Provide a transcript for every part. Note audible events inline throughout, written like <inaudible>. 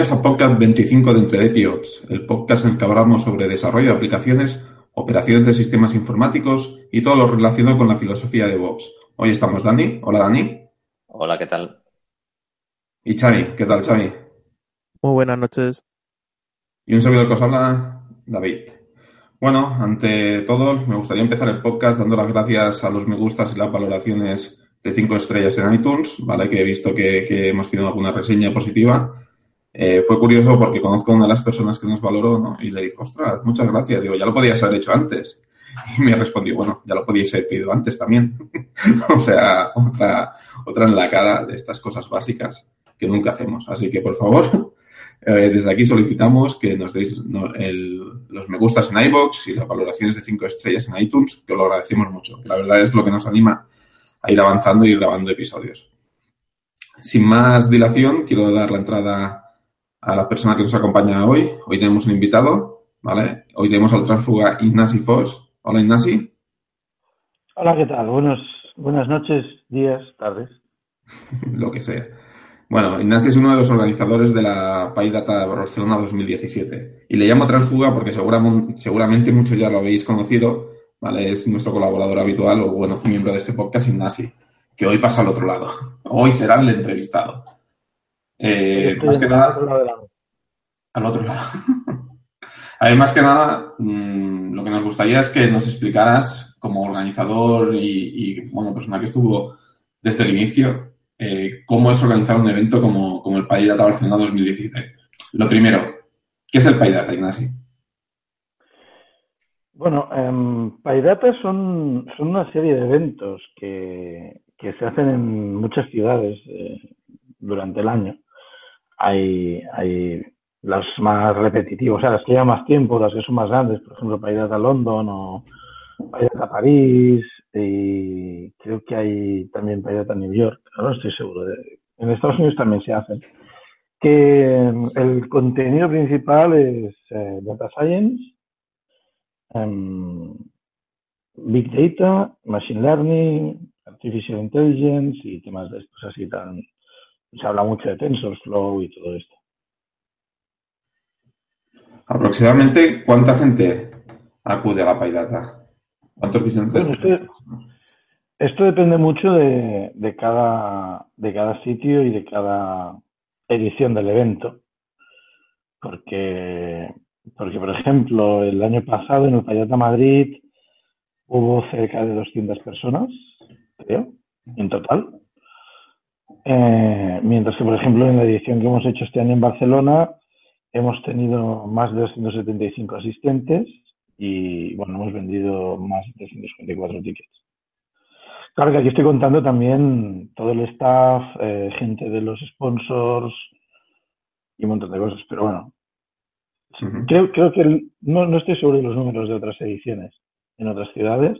Hola, bienvenidos a podcast 25 de Entre Ops, el podcast en el que hablamos sobre desarrollo de aplicaciones, operaciones de sistemas informáticos y todo lo relacionado con la filosofía de DevOps. Hoy estamos Dani. Hola Dani. Hola, ¿qué tal? Y Xavi. ¿Qué tal Xavi? Muy buenas noches. Y un servidor que os habla, David. Bueno, ante todo, me gustaría empezar el podcast dando las gracias a los me gustas y las valoraciones de cinco estrellas en iTunes, ¿vale? Que he visto que, hemos tenido alguna reseña positiva. Eh, fue curioso porque conozco a una de las personas que nos valoró, ¿no? Y le dijo, ostras, muchas gracias. Digo, ya lo podías haber hecho antes. Y me respondió, bueno, ya lo podíais haber pedido antes también. <laughs> o sea, otra, otra en la cara de estas cosas básicas que nunca hacemos. Así que, por favor, <laughs> eh, desde aquí solicitamos que nos deis los me gustas en iBox y las valoraciones de cinco estrellas en iTunes, que os lo agradecemos mucho. La verdad es lo que nos anima a ir avanzando y grabando episodios. Sin más dilación, quiero dar la entrada a la persona que nos acompaña hoy. Hoy tenemos un invitado, ¿vale? Hoy tenemos al transfuga Ignasi Foss. Hola, Ignasi. Hola, ¿qué tal? Buenos, buenas noches, días, tardes. <laughs> Lo que sea. Bueno, Ignasi es uno de los organizadores de la PyData Barcelona 2017. Y le llamo transfuga porque seguramente, seguramente muchos ya lo habéis conocido, ¿vale? Es nuestro colaborador habitual o, bueno, miembro de este podcast, Ignasi, que hoy pasa al otro lado. Hoy será el entrevistado. Eh, <laughs> más que nada... Al otro lado. A más que nada, lo que nos gustaría es que nos explicaras como organizador y, bueno, persona que estuvo desde el inicio, eh, cómo es organizar un evento como, como el PyData Barcelona 2017. Lo primero, ¿qué es el PyData, Ignasi? Bueno, eh, PyData son, son una serie de eventos que, que se hacen en muchas ciudades eh, durante el año. Hay, hay las más repetitivas, o sea, las que llevan más tiempo, las que son más grandes, por ejemplo, PyData London o PyData París, y creo que hay también PyData New York, no estoy seguro. en Estados Unidos también se hacen. Que el contenido principal es eh, Data Science, Em, Big Data, Machine Learning, Artificial Intelligence y temas de estos así tan... Se habla mucho de TensorFlow y todo esto. Aproximadamente, ¿cuánta gente acude a la PyData? ¿Cuántos visitantes? esto, depende mucho de, de, cada, de cada sitio y de cada edición del evento. Porque porque, por ejemplo, el año pasado en el Payata Madrid hubo cerca de 200 personas, creo, en total. Eh, mientras que, por ejemplo, en la edición que hemos hecho este año en Barcelona, hemos tenido más de 275 asistentes y, bueno, hemos vendido más de 354 tickets. Claro que aquí estoy contando también todo el staff, eh, gente de los sponsors y un montón de cosas, pero bueno, Creo, creo que no, no, estoy seguro de los números de otras ediciones en otras ciudades,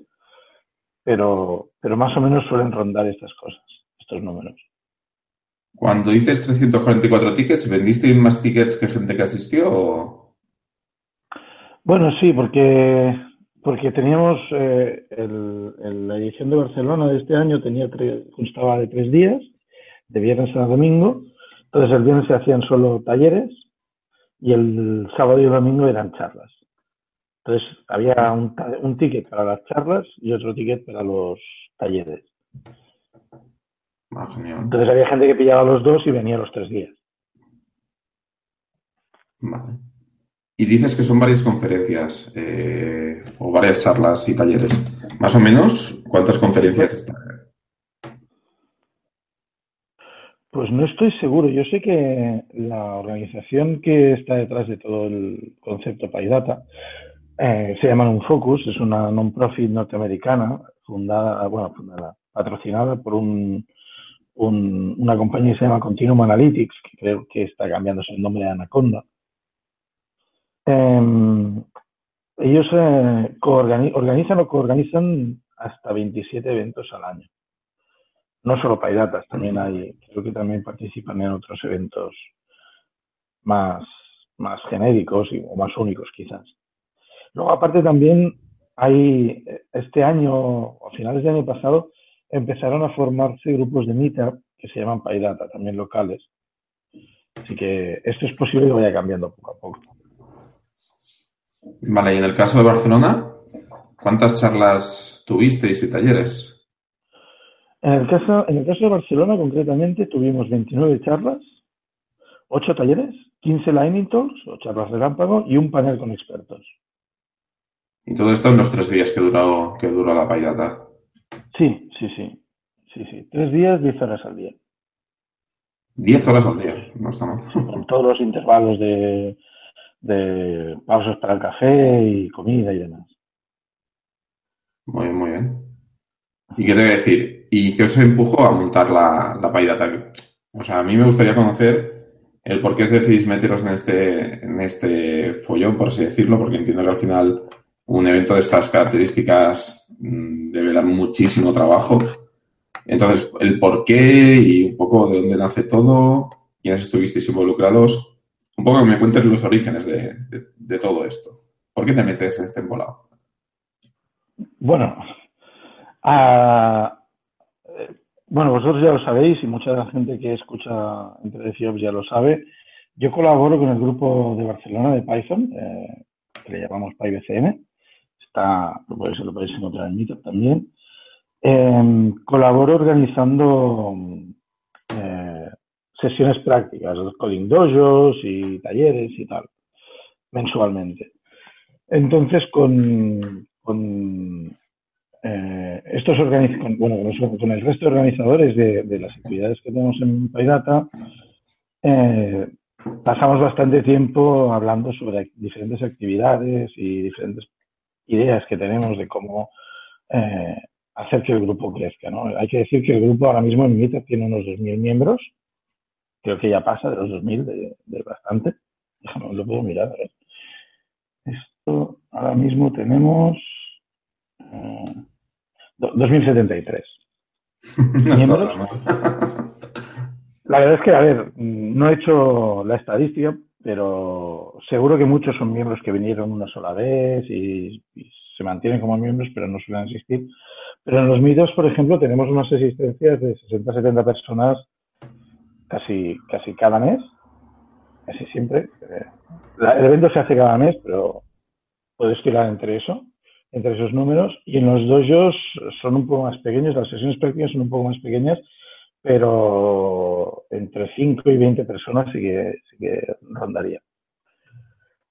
pero, pero más o menos suelen rondar estas cosas, estos números. Cuando dices 344 tickets, ¿vendiste más tickets que gente que asistió? Bueno, sí, porque, porque teníamos eh, el, la edición de Barcelona de este año tenía constaba de tres días, de viernes a domingo. Entonces el viernes se hacían solo talleres y el sábado y el domingo eran charlas. Entonces había un ticket para las charlas y otro ticket para los talleres. Ah, Entonces había gente que pillaba los dos y venía los tres días. Vale. Y dices que son varias conferencias eh, o varias charlas y talleres. Más o menos, ¿cuántas conferencias están? Pues no estoy seguro. Yo sé que la organización que está detrás de todo el concepto PyData eh, se llama Unfocus, es una non-profit norteamericana fundada, bueno, fundada, patrocinada por un, una compañía que se llama Continuum Analytics, que creo que está cambiándose el nombre de Anaconda. Em, ellos eh, organizan o coorganizan hasta 27 eventos al año no solo PyDatas, también hay, creo que también participan en otros eventos más, más genéricos y, o más únicos quizás. Luego, aparte también hay, este año, a finales del año pasado, empezaron a formarse grupos de Meetup que se llaman PyData, también locales, Así que esto es posible que vaya cambiando poco a poco. Vale, y en el caso de Barcelona, ¿cuántas charlas tuvisteis y talleres? En el caso, en el caso de Barcelona, concretamente, tuvimos 29 charlas, 8 talleres, 15 lightning talks o charlas relámpago y un panel con expertos. Y todo esto en los tres días que duró, que duró la paidata. Sí, sí, sí. Sí, sí. Tres días, diez horas al día. Diez horas al día, no está mal. <laughs> Con todos los intervalos de, de pausas para el café y comida y demás. Muy bien, muy bien. ¿Y qué debe decir? ¿Y qué os empujó a montar la, la paidata? O sea, a mí me gustaría conocer el por qué decidís meteros en este, en este follón, por así decirlo, porque entiendo que al final un evento de estas características mm, debe dar muchísimo trabajo. Entonces, el por qué y un poco de dónde nace todo, quiénes estuvisteis involucrados, un poco que me cuentes los orígenes de, todo esto. ¿Por qué te metes en este embolado? Bueno, ah, eh, bueno, vosotros ya lo sabéis y mucha gente que escucha entre ya lo sabe. Yo colaboro con el grupo de Barcelona de Python, eh, que le llamamos PyBCM está, lo podéis, lo podéis encontrar en Meetup también. Eh, colaboro organizando eh, sesiones prácticas, coding dojos y talleres y tal, mensualmente. Entonces, con, con eh, estos con, bueno, con el resto de organizadores de, de las actividades que tenemos en PyData, eh, pasamos bastante tiempo hablando sobre diferentes actividades y diferentes ideas que tenemos de cómo eh, hacer que el grupo crezca. ¿no? Hay que decir que el grupo ahora mismo en Mita tiene unos 2.000 miembros. Creo que ya pasa de los 2.000, de, de bastante. Déjame, lo puedo mirar. Esto ahora mismo tenemos eh, 2.073 <laughs> miembros. La verdad es que, a ver, no he hecho la estadística, pero seguro que muchos son miembros que vinieron una sola vez y, se mantienen como miembros, pero no suelen asistir. Pero en los mitos, por ejemplo, tenemos unas asistencias de 60-70 personas casi, casi cada mes, casi siempre. Eh, el evento se hace cada mes, pero puede oscilar entre eso, entre esos números. Y en los dojos son un poco más pequeños, las sesiones prácticas son un poco más pequeñas, pero entre 5 y 20 personas sí que, sí que rondaría.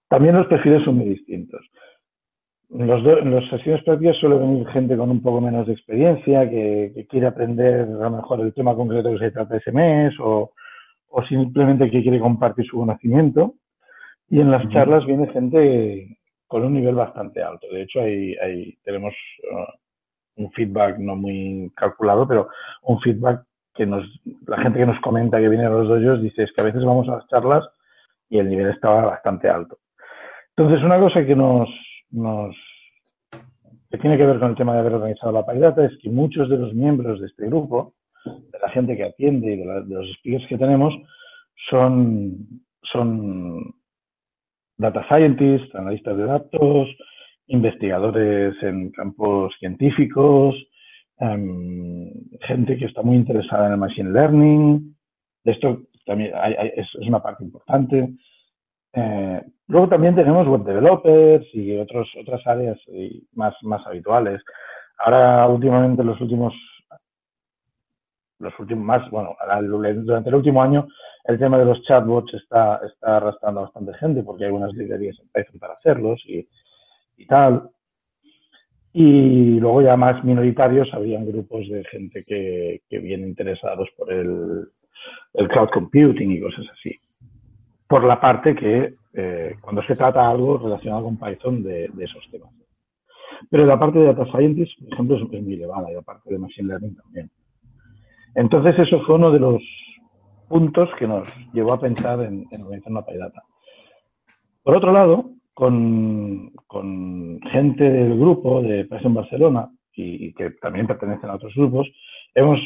También los perfiles son muy distintos. En, los en las sesiones prácticas suele venir gente con un poco menos de experiencia, que, quiere aprender a lo mejor el tema concreto que se trata ese mes o, o simplemente que quiere compartir su conocimiento. Y en las charlas viene gente con un nivel bastante alto. De hecho, hay tenemos uh, un feedback no muy calculado, pero un feedback que nos, la gente que nos comenta que viene a los dojos dice es que a veces vamos a las charlas y el nivel estaba bastante alto. Entonces, una cosa que nos, que tiene que ver con el tema de haber organizado la paridata es que muchos de los miembros de este grupo, de la gente que atiende y de, los speakers que tenemos, son, son data scientists, analistas de datos, investigadores en campos científicos, Em, gente que está muy interesada en el machine learning. Esto también es, una parte importante. Eh, luego también tenemos web developers y otros, otras áreas más, más habituales. Ahora, últimamente, los últimos, los últimos más, bueno, durante el último año, el tema de los chatbots está, está arrastrando a bastante gente porque hay unas librerías en Python para hacerlos y, y tal. Y luego ya más minoritarios habían grupos de gente que, que vienen interesados por el, el, cloud computing y cosas así. Por la parte que eh, cuando se trata algo relacionado con Python de, esos temas. Pero la parte de Data Scientist, por ejemplo, es, muy elevada y la parte de Machine Learning también. Entonces eso fue uno de los puntos que nos llevó a pensar en, organizar una PyData. Por otro lado, con, con gente del grupo de Python Barcelona y, que también pertenecen a otros grupos, hemos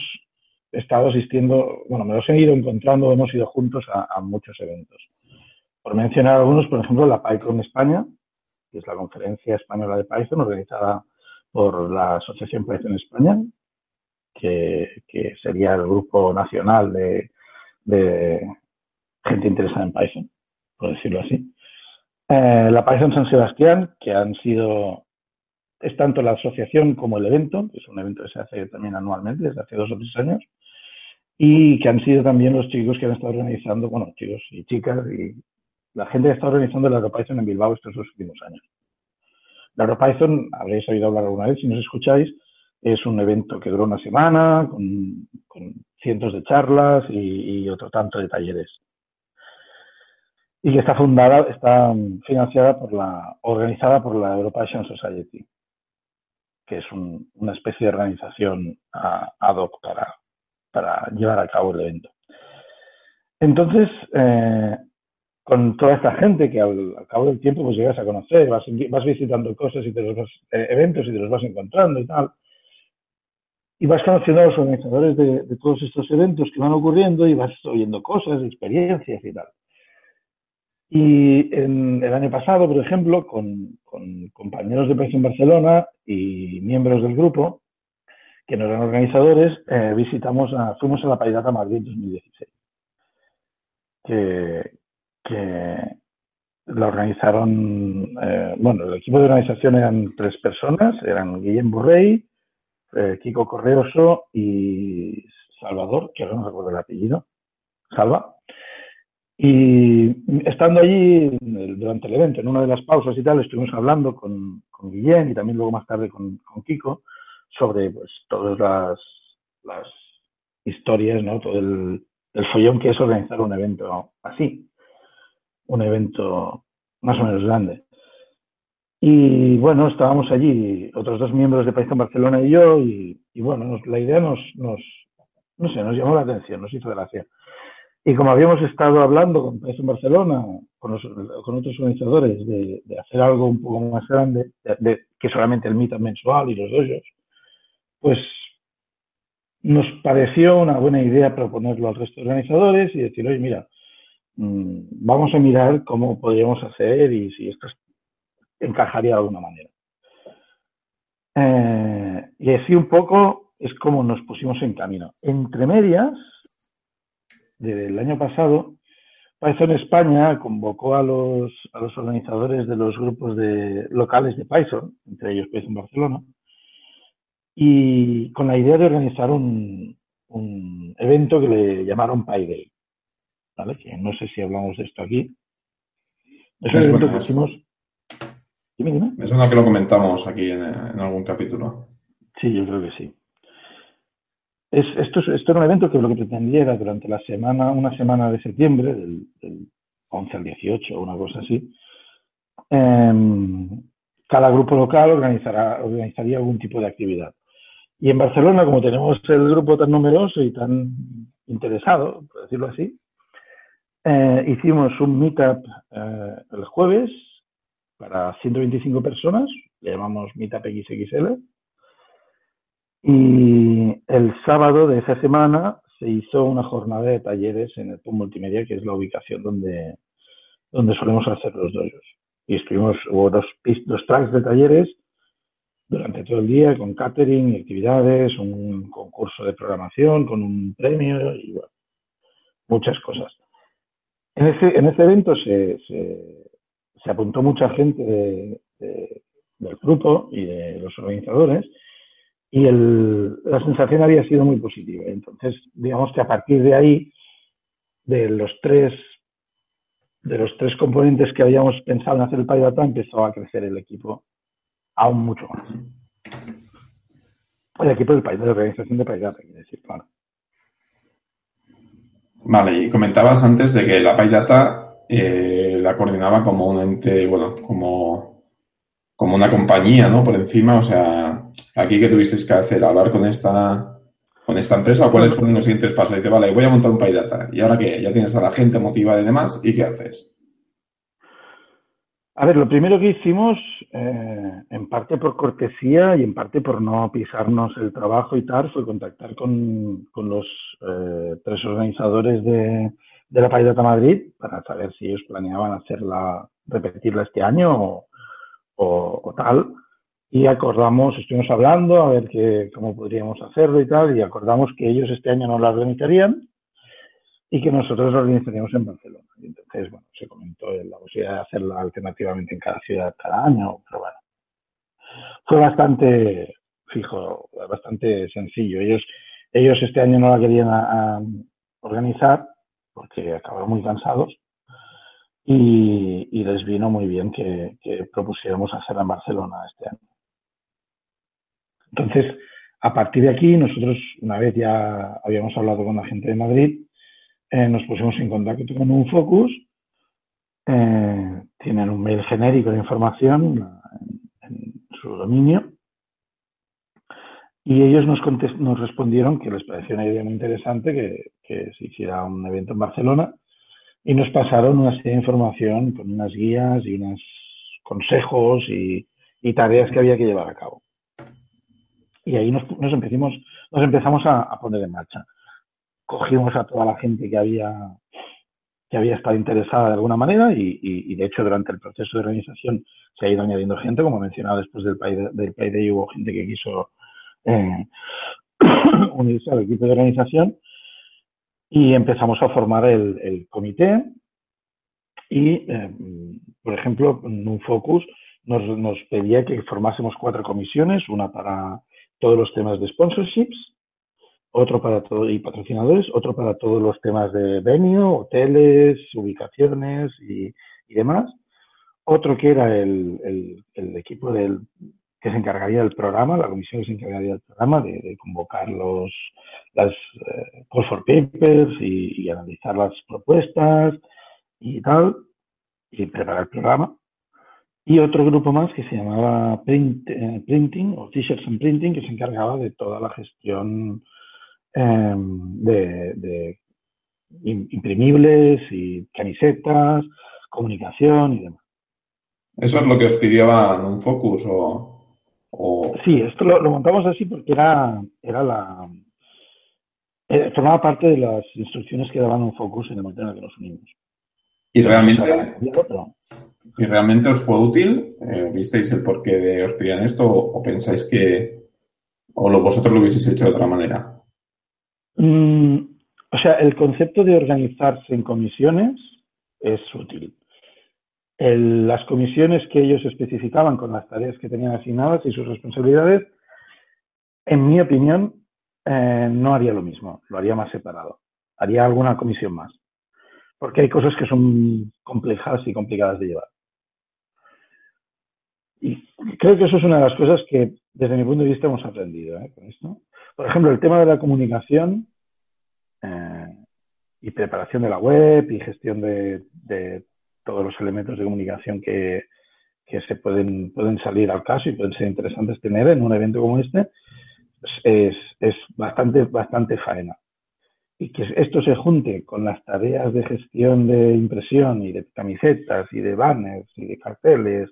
estado asistiendo, bueno, me los he ido encontrando, hemos ido juntos a, muchos eventos. Por mencionar algunos, por ejemplo, la PyCon España, que es la conferencia española de Python organizada por la Asociación Python España, que, sería el grupo nacional de, de, gente interesada en Python, por decirlo así. Eh, la Python San Sebastián, que han sido, es tanto la asociación como el evento, que es un evento que se hace también anualmente, desde hace dos o tres años, y que han sido también los chicos que han estado organizando, bueno, chicos y chicas, y la gente estado organizando la EuroPython en Bilbao estos dos últimos años. La EuroPython, habréis oído hablar alguna vez, si nos escucháis, es un evento que dura una semana, con, cientos de charlas y, otro tanto de talleres. Y que está fundada, está financiada por la, organizada por la EuroPython Society, que es una especie de organización ad hoc para, para llevar a cabo el evento. Entonces, eh, con toda esta gente que al, cabo del tiempo pues llegas a conocer, vas, vas visitando cosas y te los vas, eh, eventos y te los vas encontrando y tal. Y vas conociendo a los organizadores de, todos estos eventos que van ocurriendo y vas oyendo cosas, experiencias y tal. Y en el año pasado, por ejemplo, con, compañeros de en Barcelona y miembros del grupo, que no eran organizadores, eh, visitamos a, fuimos a la Paidata Madrid 2016. Que, que la organizaron, eh, bueno, el equipo de organización eran tres personas, eran Guillem Borrell, eh, Kiko Correoso y Salvador, que ahora no recuerdo el apellido, Salva. Y estando allí durante el evento, en una de las pausas y tal, estuvimos hablando con, con Guillem y también luego más tarde con, Kiko sobre pues, todas las, las historias, ¿no? todo el, el follón que es organizar un evento así un evento más o menos grande. Y bueno, estábamos allí, otros dos miembros de Python Barcelona y yo, y, bueno, la idea nos, nos, no sé, nos llamó la atención, nos hizo gracia. Y como habíamos estado hablando con Python Barcelona, con, con otros organizadores, de, hacer algo un poco más grande, de, que solamente el Meetup mensual y los doyos, pues nos pareció una buena idea proponerlo al resto de organizadores y decir, oye, mira, vamos a mirar cómo podríamos hacer y si esto encajaría de alguna manera. Eh, y así un poco es como nos pusimos en camino. Entre medias, del año pasado, Python España convocó a los, a los organizadores de los grupos de, locales de Python, entre ellos Python Barcelona, y con la idea de organizar un, un evento que le llamaron PyDay no sé si hablamos de esto aquí. Es un evento que hicimos... Dime, dime. Que lo comentamos aquí en, algún capítulo. Sí, yo creo que sí. Es, esto, esto era un evento que lo que pretendía era durante la semana, una semana de septiembre, del, 11 al 18, una cosa así, em, cada grupo local organizará, organizaría algún tipo de actividad. Y en Barcelona, como tenemos el grupo tan numeroso y tan interesado, por decirlo así, eh, hicimos un meetup eh, el jueves para 125 personas, le llamamos Meetup XXL. Y el sábado de esa semana se hizo una jornada de talleres en el PUM Multimedia, que es la ubicación donde, donde solemos hacer los dojos. Y estuvimos, hubo dos, dos tracks de talleres durante todo el día con catering y actividades, un concurso de programación con un premio y bueno, muchas cosas. En ese, en ese evento se, se, apuntó mucha gente del grupo y de los organizadores y el, la sensación había sido muy positiva. Entonces, digamos que a partir de ahí, de los tres de los tres componentes que habíamos pensado en hacer el PyData, empezó a crecer el equipo aún mucho más. El equipo del PyData, de organización de PyData, quiere decir, claro. Vale, y comentabas antes de que la PyData eh, la coordinaba como un ente, bueno, como, como una compañía, ¿no? Por encima, o sea, aquí que tuvisteis que hacer, hablar con esta, con esta empresa, o cuáles fueron los siguientes pasos. Dice, vale, voy a montar un PyData. ¿Y ahora qué? Ya tienes a la gente motivada y demás, ¿y qué haces? A ver, lo primero que hicimos, eh, en parte por cortesía y en parte por no pisarnos el trabajo y tal, fue contactar con, los eh, tres organizadores de, la Paidata Madrid para saber si ellos planeaban hacerla, repetirla este año o, tal. Y acordamos, estuvimos hablando a ver cómo podríamos hacerlo y tal, y acordamos que ellos este año no la organizarían y que nosotros lo organizaríamos en Barcelona. Y entonces, bueno, se comentó la posibilidad de hacerlo alternativamente en cada ciudad cada año, pero bueno, fue bastante fijo, bastante sencillo. Ellos, ellos este año no la querían organizar porque acabaron muy cansados y, les vino muy bien que, propusiéramos hacerla en Barcelona este año. Entonces, a partir de aquí, nosotros, una vez ya habíamos hablado con la gente de Madrid, eh, nos pusimos en contacto con un focus. Eh, tienen un mail genérico de información en, su dominio. Y ellos nos, nos respondieron que les pareció una idea muy interesante que, que se hiciera un evento en Barcelona y nos pasaron una serie de información con unas guías y unos consejos y, tareas que había que llevar a cabo. Y ahí nos, nos, empezamos, nos empezamos a, poner en marcha. Cogimos a toda la gente que había, que había estado interesada de alguna manera y, de hecho durante el proceso de organización se ha ido añadiendo gente, como mencionaba después del país del de hubo gente que quiso eh, unirse al equipo de organización y empezamos a formar el, comité. Y, eh, por ejemplo, en un focus nos, pedía que formásemos cuatro comisiones, una para todos los temas de sponsorships, otro para todo y patrocinadores, otro para todos los temas de venue, hoteles, ubicaciones y, demás, otro que era el, el equipo del, que se encargaría del programa, la comisión se encargaría del programa, de, convocar los las eh, call for papers y, analizar las propuestas y tal, y preparar el programa. Y otro grupo más que se llamaba eh, Printing o T-shirts and Printing, que se encargaba de toda la gestión em, de, imprimibles y camisetas, comunicación y demás. ¿Eso es lo que os pidió un focus o, Sí, esto lo, montamos así porque era, era la... Eh, formaba parte de las instrucciones que daban un focus en el momento en el que nos unimos. ¿Y realmente, ¿y realmente os fue útil? Eh, ¿Visteis el porqué de os pedían esto o, pensáis que o lo, vosotros lo hubieseis hecho de otra manera? Mm, o sea, el concepto de organizarse en comisiones es útil las comisiones que ellos especificaban con las tareas que tenían asignadas y sus responsabilidades, en mi opinión, eh, no haría lo mismo, lo haría más separado. Haría alguna comisión más. Porque hay cosas que son complejas y complicadas de llevar. Y creo que eso es una de las cosas que, desde mi punto de vista, hemos aprendido ¿eh? con esto. Por ejemplo, el tema de la comunicación eh, y preparación de la web y gestión de todos los elementos de comunicación que, se pueden, pueden salir al caso y pueden ser interesantes tener en un evento como este, es, es bastante, bastante faena. Y que esto se junte con las tareas de gestión de impresión y de camisetas y de banners y de carteles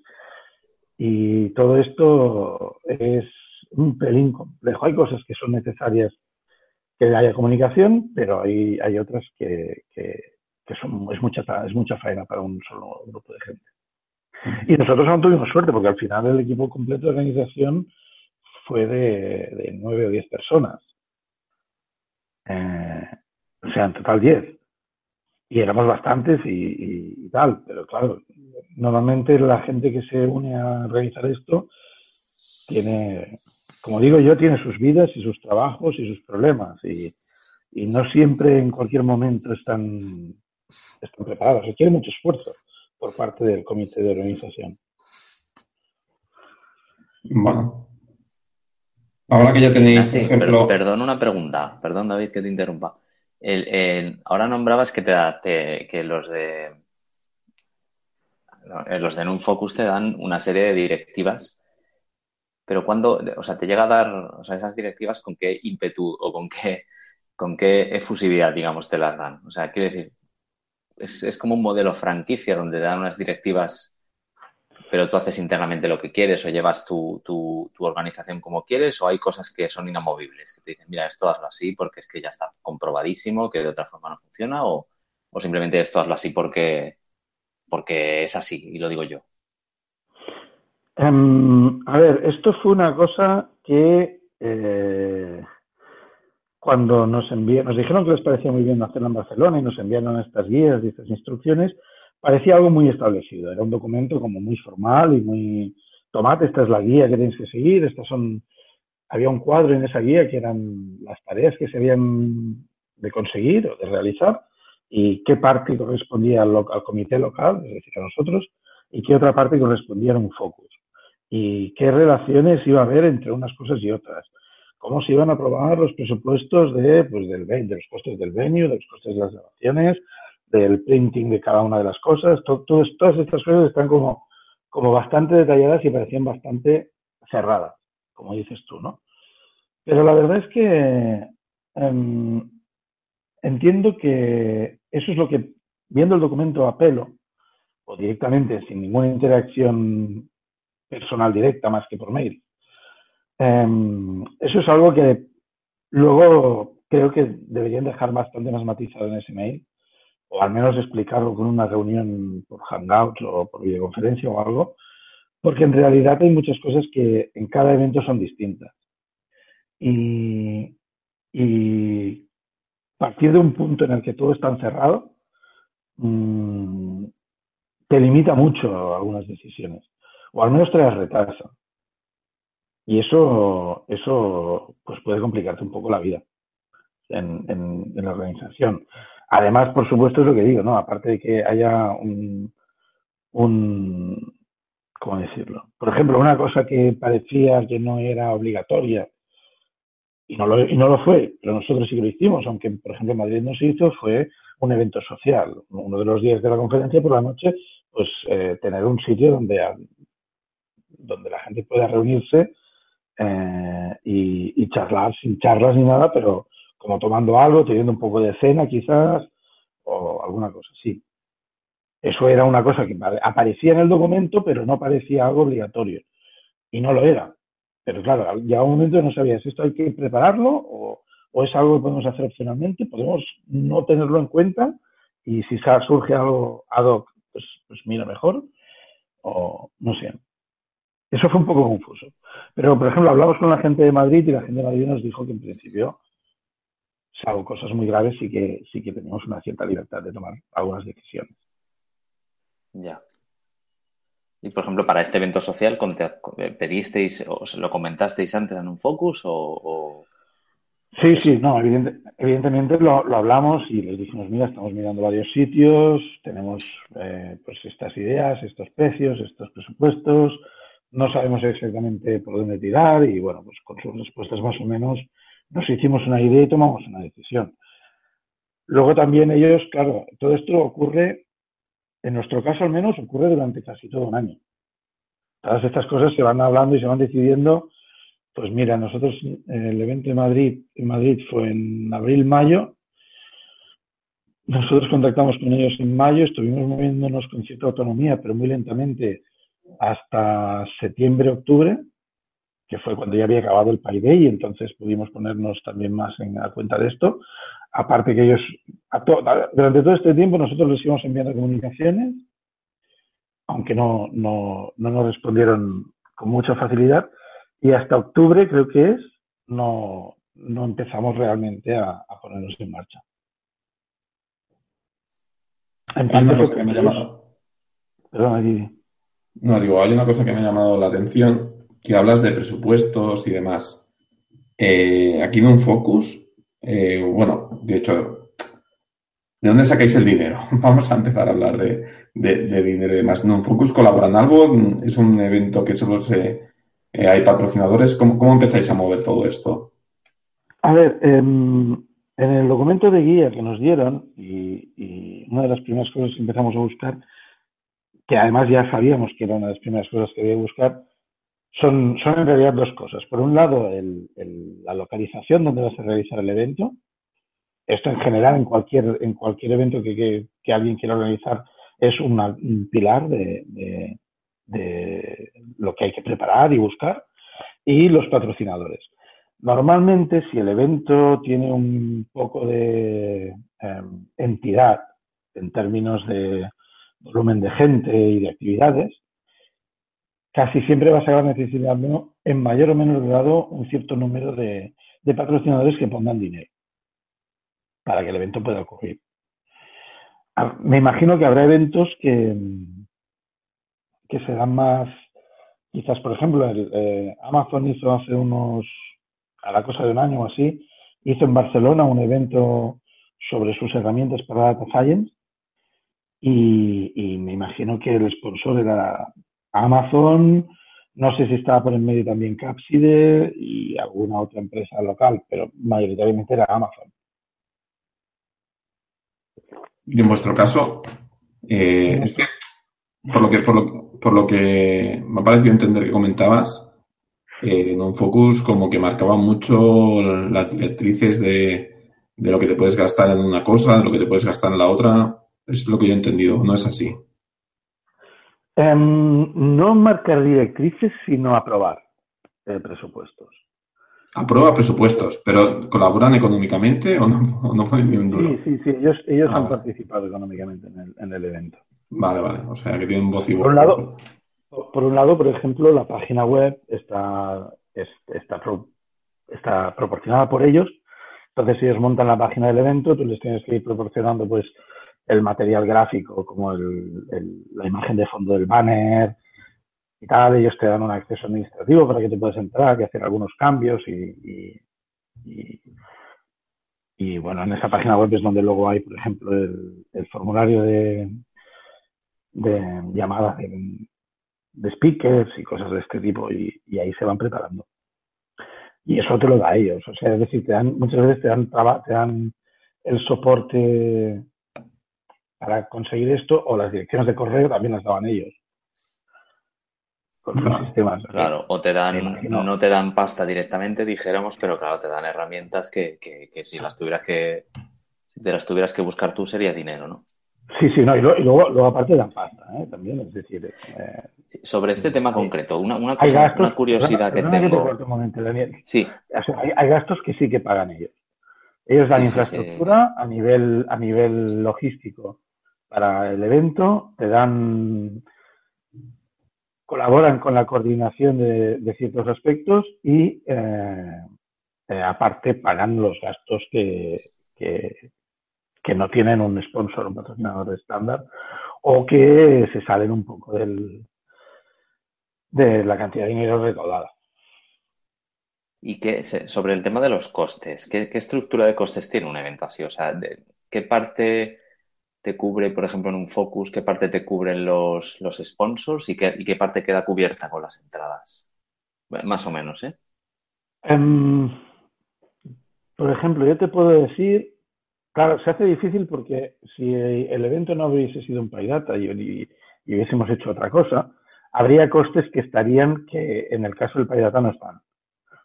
y todo esto es un pelín complejo. Hay cosas que son necesarias que haya comunicación, pero hay, hay otras que, es, mucha, es mucha faena para un solo grupo de gente. Y nosotros no tuvimos suerte porque al final el equipo completo de organización fue de, nueve o diez personas. Eh, o sea, en total diez. Y éramos bastantes y, tal, pero claro, normalmente la gente que se une a realizar esto tiene, como digo yo, tiene sus vidas y sus trabajos y sus problemas y, y no siempre en cualquier momento están están preparados. Requiere mucho esfuerzo por parte del comité de organización. Bueno. Ahora que ya tenéis, ah, perdón, una pregunta. Perdón, David, que te interrumpa. ahora nombrabas que, te, que los de los de Nunfocus te dan una serie de directivas, pero cuando, o sea, te llega a dar, o sea, esas directivas con qué ímpetu o con qué, con qué efusividad, digamos, te las dan. O sea, quiero decir, es, como un modelo franquicia donde dan unas directivas, pero tú haces internamente lo que quieres o llevas tu, tu, organización como quieres o hay cosas que son inamovibles, que te dicen, mira, esto hazlo así porque es que ya está comprobadísimo que de otra forma no funciona o, simplemente esto hazlo así porque, porque es así y lo digo yo. Em, a ver, esto fue una cosa que eh, cuando nos enviaron, nos dijeron que les parecía muy bien hacerlo en Barcelona y nos enviaron estas guías y estas instrucciones, parecía algo muy establecido. Era un documento como muy formal y muy, tomate, esta es la guía que tienes que seguir, estas son, había un cuadro en esa guía que eran las tareas que se habían de conseguir o de realizar y qué parte correspondía al, al comité local, es decir, a nosotros, y qué otra parte correspondía a un focus. Y qué relaciones iba a haber entre unas cosas y otras. Cómo se iban a aprobar los presupuestos de, pues, del, de los costes del venue, de los costes de las grabaciones, del printing de cada una de las cosas. Todas estas cosas están como, como bastante detalladas y parecían bastante cerradas, como dices tú, ¿no? Pero la verdad es que um, entiendo que eso es lo que, viendo el documento a pelo, o directamente, sin ninguna interacción personal directa más que por mail, um, eso es algo que luego creo que deberían dejar bastante más matizado en ese mail, o al menos explicarlo con una reunión por Hangouts o por videoconferencia o algo, porque en realidad hay muchas cosas que en cada evento son distintas. Y, y partir de un punto en el que todo está encerrado mmm, te limita mucho algunas decisiones, o al menos te las retrasa. Y eso, eso pues puede complicarte un poco la vida en, en, la organización. Además, por supuesto, es lo que digo, ¿no? Aparte de que haya un, un ¿cómo decirlo? Por ejemplo, una cosa que parecía que no era obligatoria y no, lo, y no lo fue, pero nosotros sí que lo hicimos, aunque por ejemplo en Madrid no se hizo, fue un evento social. Uno de los días de la conferencia por la noche, pues eh, tener un sitio donde, donde la gente pueda reunirse eh, y, charlar sin charlas ni nada, pero como tomando algo, teniendo un poco de cena quizás, o alguna cosa así. Eso era una cosa que aparecía en el documento, pero no parecía algo obligatorio. Y no lo era. Pero claro, ya un momento no sabías, ¿esto hay que prepararlo o, o, es algo que podemos hacer opcionalmente? Podemos no tenerlo en cuenta y si surge algo ad hoc, pues, pues mira mejor o no sé. Eso fue un poco confuso. Pero, por ejemplo, hablamos con la gente de Madrid y la gente de Madrid nos dijo que en principio, salvo cosas muy graves, sí que, sí que tenemos una cierta libertad de tomar algunas decisiones. Ya. Y, por ejemplo, para este evento social, ¿pedisteis o se lo comentasteis antes en un focus o...? o... Sí, sí, no, evidente, evidentemente lo, lo, hablamos y les dijimos, mira, estamos mirando varios sitios, tenemos eh, pues estas ideas, estos precios, estos presupuestos, no sabemos exactamente por dónde tirar y bueno, pues con sus respuestas más o menos nos hicimos una idea y tomamos una decisión. Luego también ellos, claro, todo esto ocurre en nuestro caso al menos ocurre durante casi todo un año. Todas estas cosas se van hablando y se van decidiendo. Pues mira, nosotros el evento de Madrid, en Madrid fue en abril-mayo. Nosotros contactamos con ellos en mayo, estuvimos moviéndonos con cierta autonomía, pero muy lentamente, hasta septiembre-octubre, que fue cuando ya había acabado el Day y entonces pudimos ponernos también más en a cuenta de esto. Aparte que ellos, to, durante todo este tiempo nosotros les íbamos enviando comunicaciones, aunque no, no, no nos respondieron con mucha facilidad, y hasta octubre creo que es, no, no empezamos realmente a, a ponernos en marcha. En cosa que me ha llamado. Perdona, Gigi. No, digo, hay una cosa que me ha llamado la atención, que hablas de presupuestos y demás. Eh, aquí en un focus eh, bueno, de hecho, ¿de dónde sacáis el dinero? <laughs> Vamos a empezar a hablar de, de, de dinero y demás. ¿Non-Focus colabora en algo? ¿Es un evento que solo se, eh, hay patrocinadores? ¿Cómo, ¿Cómo, empezáis a mover todo esto? A ver, eh, en el documento de guía que nos dieron, y, una de las primeras cosas que empezamos a buscar, que además ya sabíamos que era una de las primeras cosas que había que buscar, son, son en realidad dos cosas. Por un lado, la localización donde vas a realizar el evento. Esto en general, en cualquier, en cualquier evento que, que, alguien quiera organizar, es un pilar de, de, lo que hay que preparar y buscar. Y los patrocinadores. Normalmente, si el evento tiene un poco de eh, entidad en términos de volumen de gente y de actividades, casi siempre vas a necesitar en mayor o menor grado un cierto número de, patrocinadores que pongan dinero para que el evento pueda ocurrir. Ah, me imagino que habrá eventos que, que serán más, quizás por ejemplo, eh, Amazon hizo hace unos, a la cosa de un año o así, hizo en Barcelona un evento sobre sus herramientas para Data Science y, me imagino que el sponsor era Amazon, no sé si estaba por en medio también Capside y alguna otra empresa local, pero mayoritariamente era Amazon. Y en vuestro caso, eh, es que por lo que, por lo, por lo que me ha parecido entender que comentabas, eh, en un focus como que marcaba mucho las directrices de, de lo que te puedes gastar en una cosa, de lo que te puedes gastar en la otra. Es lo que yo he entendido, no es así. Em, no marcar directrices, sino aprobar eh, presupuestos. Aprueba presupuestos, pero ¿colaboran económicamente o no, o no ponen ni un duro? Sí, sí, sí, ellos, ellos Ah, han vale. participado económicamente en el, en el evento. Vale, vale. O sea, que tienen voz y voz. Por un lado, por por un lado, por ejemplo, la página web está, es- está, pro- está proporcionada por ellos. Entonces, ellos montan la página del evento, tú les tienes que ir proporcionando pues el material gráfico, como la imagen de fondo del banner y tal. Ellos te dan un acceso administrativo para que te puedas entrar y hacer algunos cambios y, bueno, en esa página web es donde luego hay, por ejemplo, el, formulario de, llamadas de, speakers y cosas de este tipo y, ahí se van preparando. Y eso te lo da ellos, o sea, es decir, te dan, muchas veces te dan el soporte para conseguir esto o las direcciones de correo también las daban ellos. Con sus Vale. sistemas. Claro, o te dan, no te dan pasta directamente, dijéramos, pero claro, te dan herramientas que, que, que si las tuvieras que, si te las tuvieras que buscar tú sería dinero, ¿no? Sí, sí, no, y, lo- y luego, luego aparte dan pasta, ¿eh? también, es decir, eh, Sí, Sobre este tema concreto, una, una cosa, gastos, una curiosidad que te tengo. corte un momento, Daniel. Sí, O sea, hay, hay gastos que sí que pagan ellos. Ellos dan Sí, sí, infraestructura a nivel a nivel logístico para el evento, te dan colaboran con la coordinación de, ciertos aspectos y eh, eh, aparte pagan los gastos que, que, no tienen un sponsor, un patrocinador estándar o que se salen un poco del, de la cantidad de dinero recaudada. y que sobre el tema de los costes, ¿qué, qué estructura de costes tiene un evento así? O sea, ¿qué parte te cubre, por ejemplo, en un focus, qué parte te cubren los, los sponsors y qué, y qué parte queda cubierta con las entradas? Más o menos, ¿eh? Em, por ejemplo, yo te puedo decir, claro, se hace difícil porque si el evento no hubiese sido un PyData y, hubiésemos hecho otra cosa, habría costes que estarían que en el caso del PyData no están.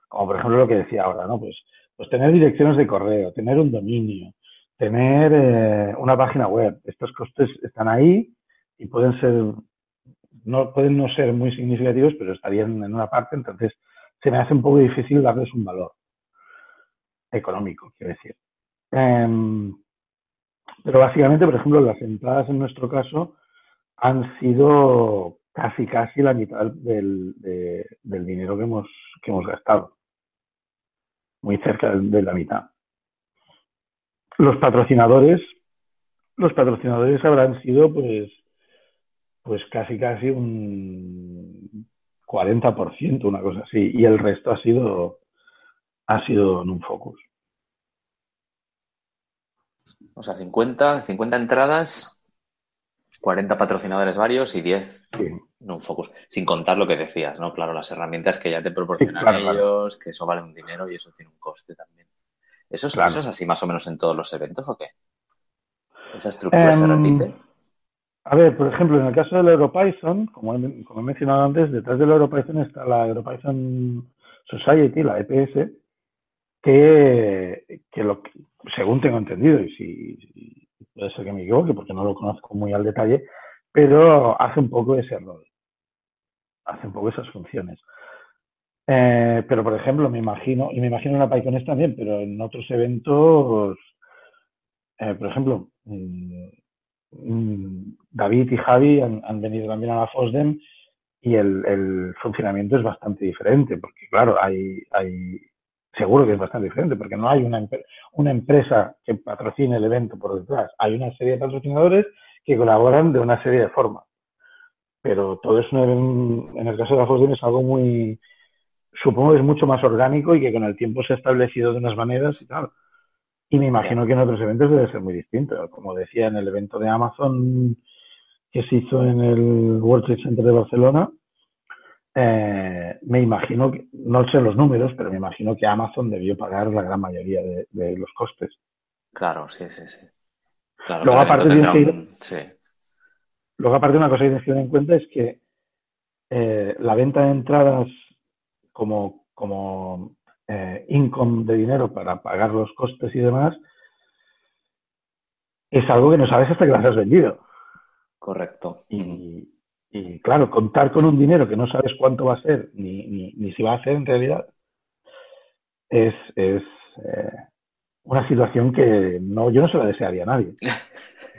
Como por ejemplo lo que decía ahora, ¿no? Pues, pues tener direcciones de correo, tener un dominio, tener eh, una página web. Estos costes están ahí y pueden ser, no, pueden no ser muy significativos, pero estarían en una parte, entonces se me hace un poco difícil darles un valor económico, quiero decir. Em, pero básicamente, por ejemplo, las entradas en nuestro caso han sido casi casi la mitad del, de- del dinero que hemos, que hemos gastado. Muy cerca de la mitad. Los patrocinadores, los patrocinadores habrán sido pues, pues casi casi un 40%, una cosa así. Y el resto ha sido, ha sido en un focus. O sea, 50, 50 entradas, 40 patrocinadores varios y 10 Sí. en un focus. Sin contar lo que decías, ¿no? Claro, las herramientas que ya te proporcionan claro. ellos, que eso vale un dinero y eso tiene un coste también. ¿Eso es, Claro. eso es así más o menos en todos los eventos o qué? ¿Esa estructura se Em, repite? A ver, por ejemplo, en el caso del EuroPython, como he, como he mencionado antes, detrás del EuroPython está la EuroPython Society, la EPS, que, que lo, según tengo entendido, y si, si- puede ser que me equivoque porque no lo conozco muy al detalle, pero hace un poco ese rol, hace un poco esas funciones. Eh, pero, por ejemplo, me imagino, y me imagino en la PyCon también, pero en otros eventos, eh, por ejemplo, mm, mm, David y Javi han, han venido también a la FOSDEM y el, funcionamiento es bastante diferente, porque claro, hay, hay seguro que es bastante diferente, porque no hay una, una empresa que patrocine el evento por detrás. Hay una serie de patrocinadores que colaboran de una serie de formas. Pero todo eso en el caso de la Fosden es algo muy, supongo que es mucho más orgánico y que con el tiempo se ha establecido de unas maneras y tal. Y me imagino que en otros eventos debe ser muy distinto. Como decía, en el evento de Amazon que se hizo en el World Trade Center de Barcelona, eh, me imagino, que, no sé los números, pero me imagino que Amazon debió pagar la gran mayoría de, los costes. Claro, sí, sí, sí. luego, aparte luego, aparte, una cosa que tienes que tener en cuenta es que eh, la venta de entradas como, como eh, income de dinero para pagar los costes y demás, es algo que no sabes hasta que las has vendido. Correcto. Y, y claro, contar con un dinero que no sabes cuánto va a ser ni, ni, ni si va a ser en realidad es, es eh, una situación que no, yo no se la desearía a nadie. <laughs>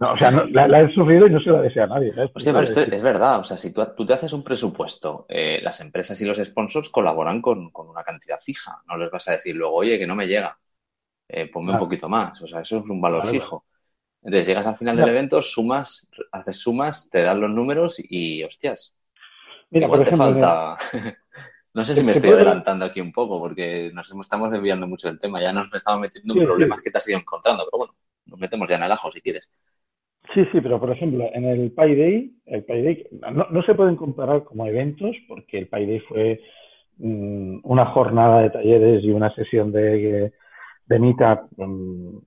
No, o sea, la, he sufrido y no se la desea a nadie. Hostia, pero esto es verdad. O sea, si tú, tú te haces un presupuesto, eh, las empresas y los sponsors colaboran con, con, una cantidad fija. No les vas a decir luego, oye, que no me llega. Eh, ponme un poquito más. O sea, eso es un valor fijo. Entonces llegas al final del evento, sumas, haces sumas, te dan los números y, hostias. Mira, por ejemplo, te falta. <laughs> no sé si me estoy adelantando aquí un poco porque nos estamos desviando mucho del tema. Ya nos estamos metiendo en problemas que te has ido encontrando, pero bueno, nos metemos ya en el ajo si quieres. Sí, sí, pero por ejemplo, en el Pi el Pi no, no, se pueden comparar como eventos porque el Pi Day fue mm, una jornada de talleres y una sesión de, de meetup mm,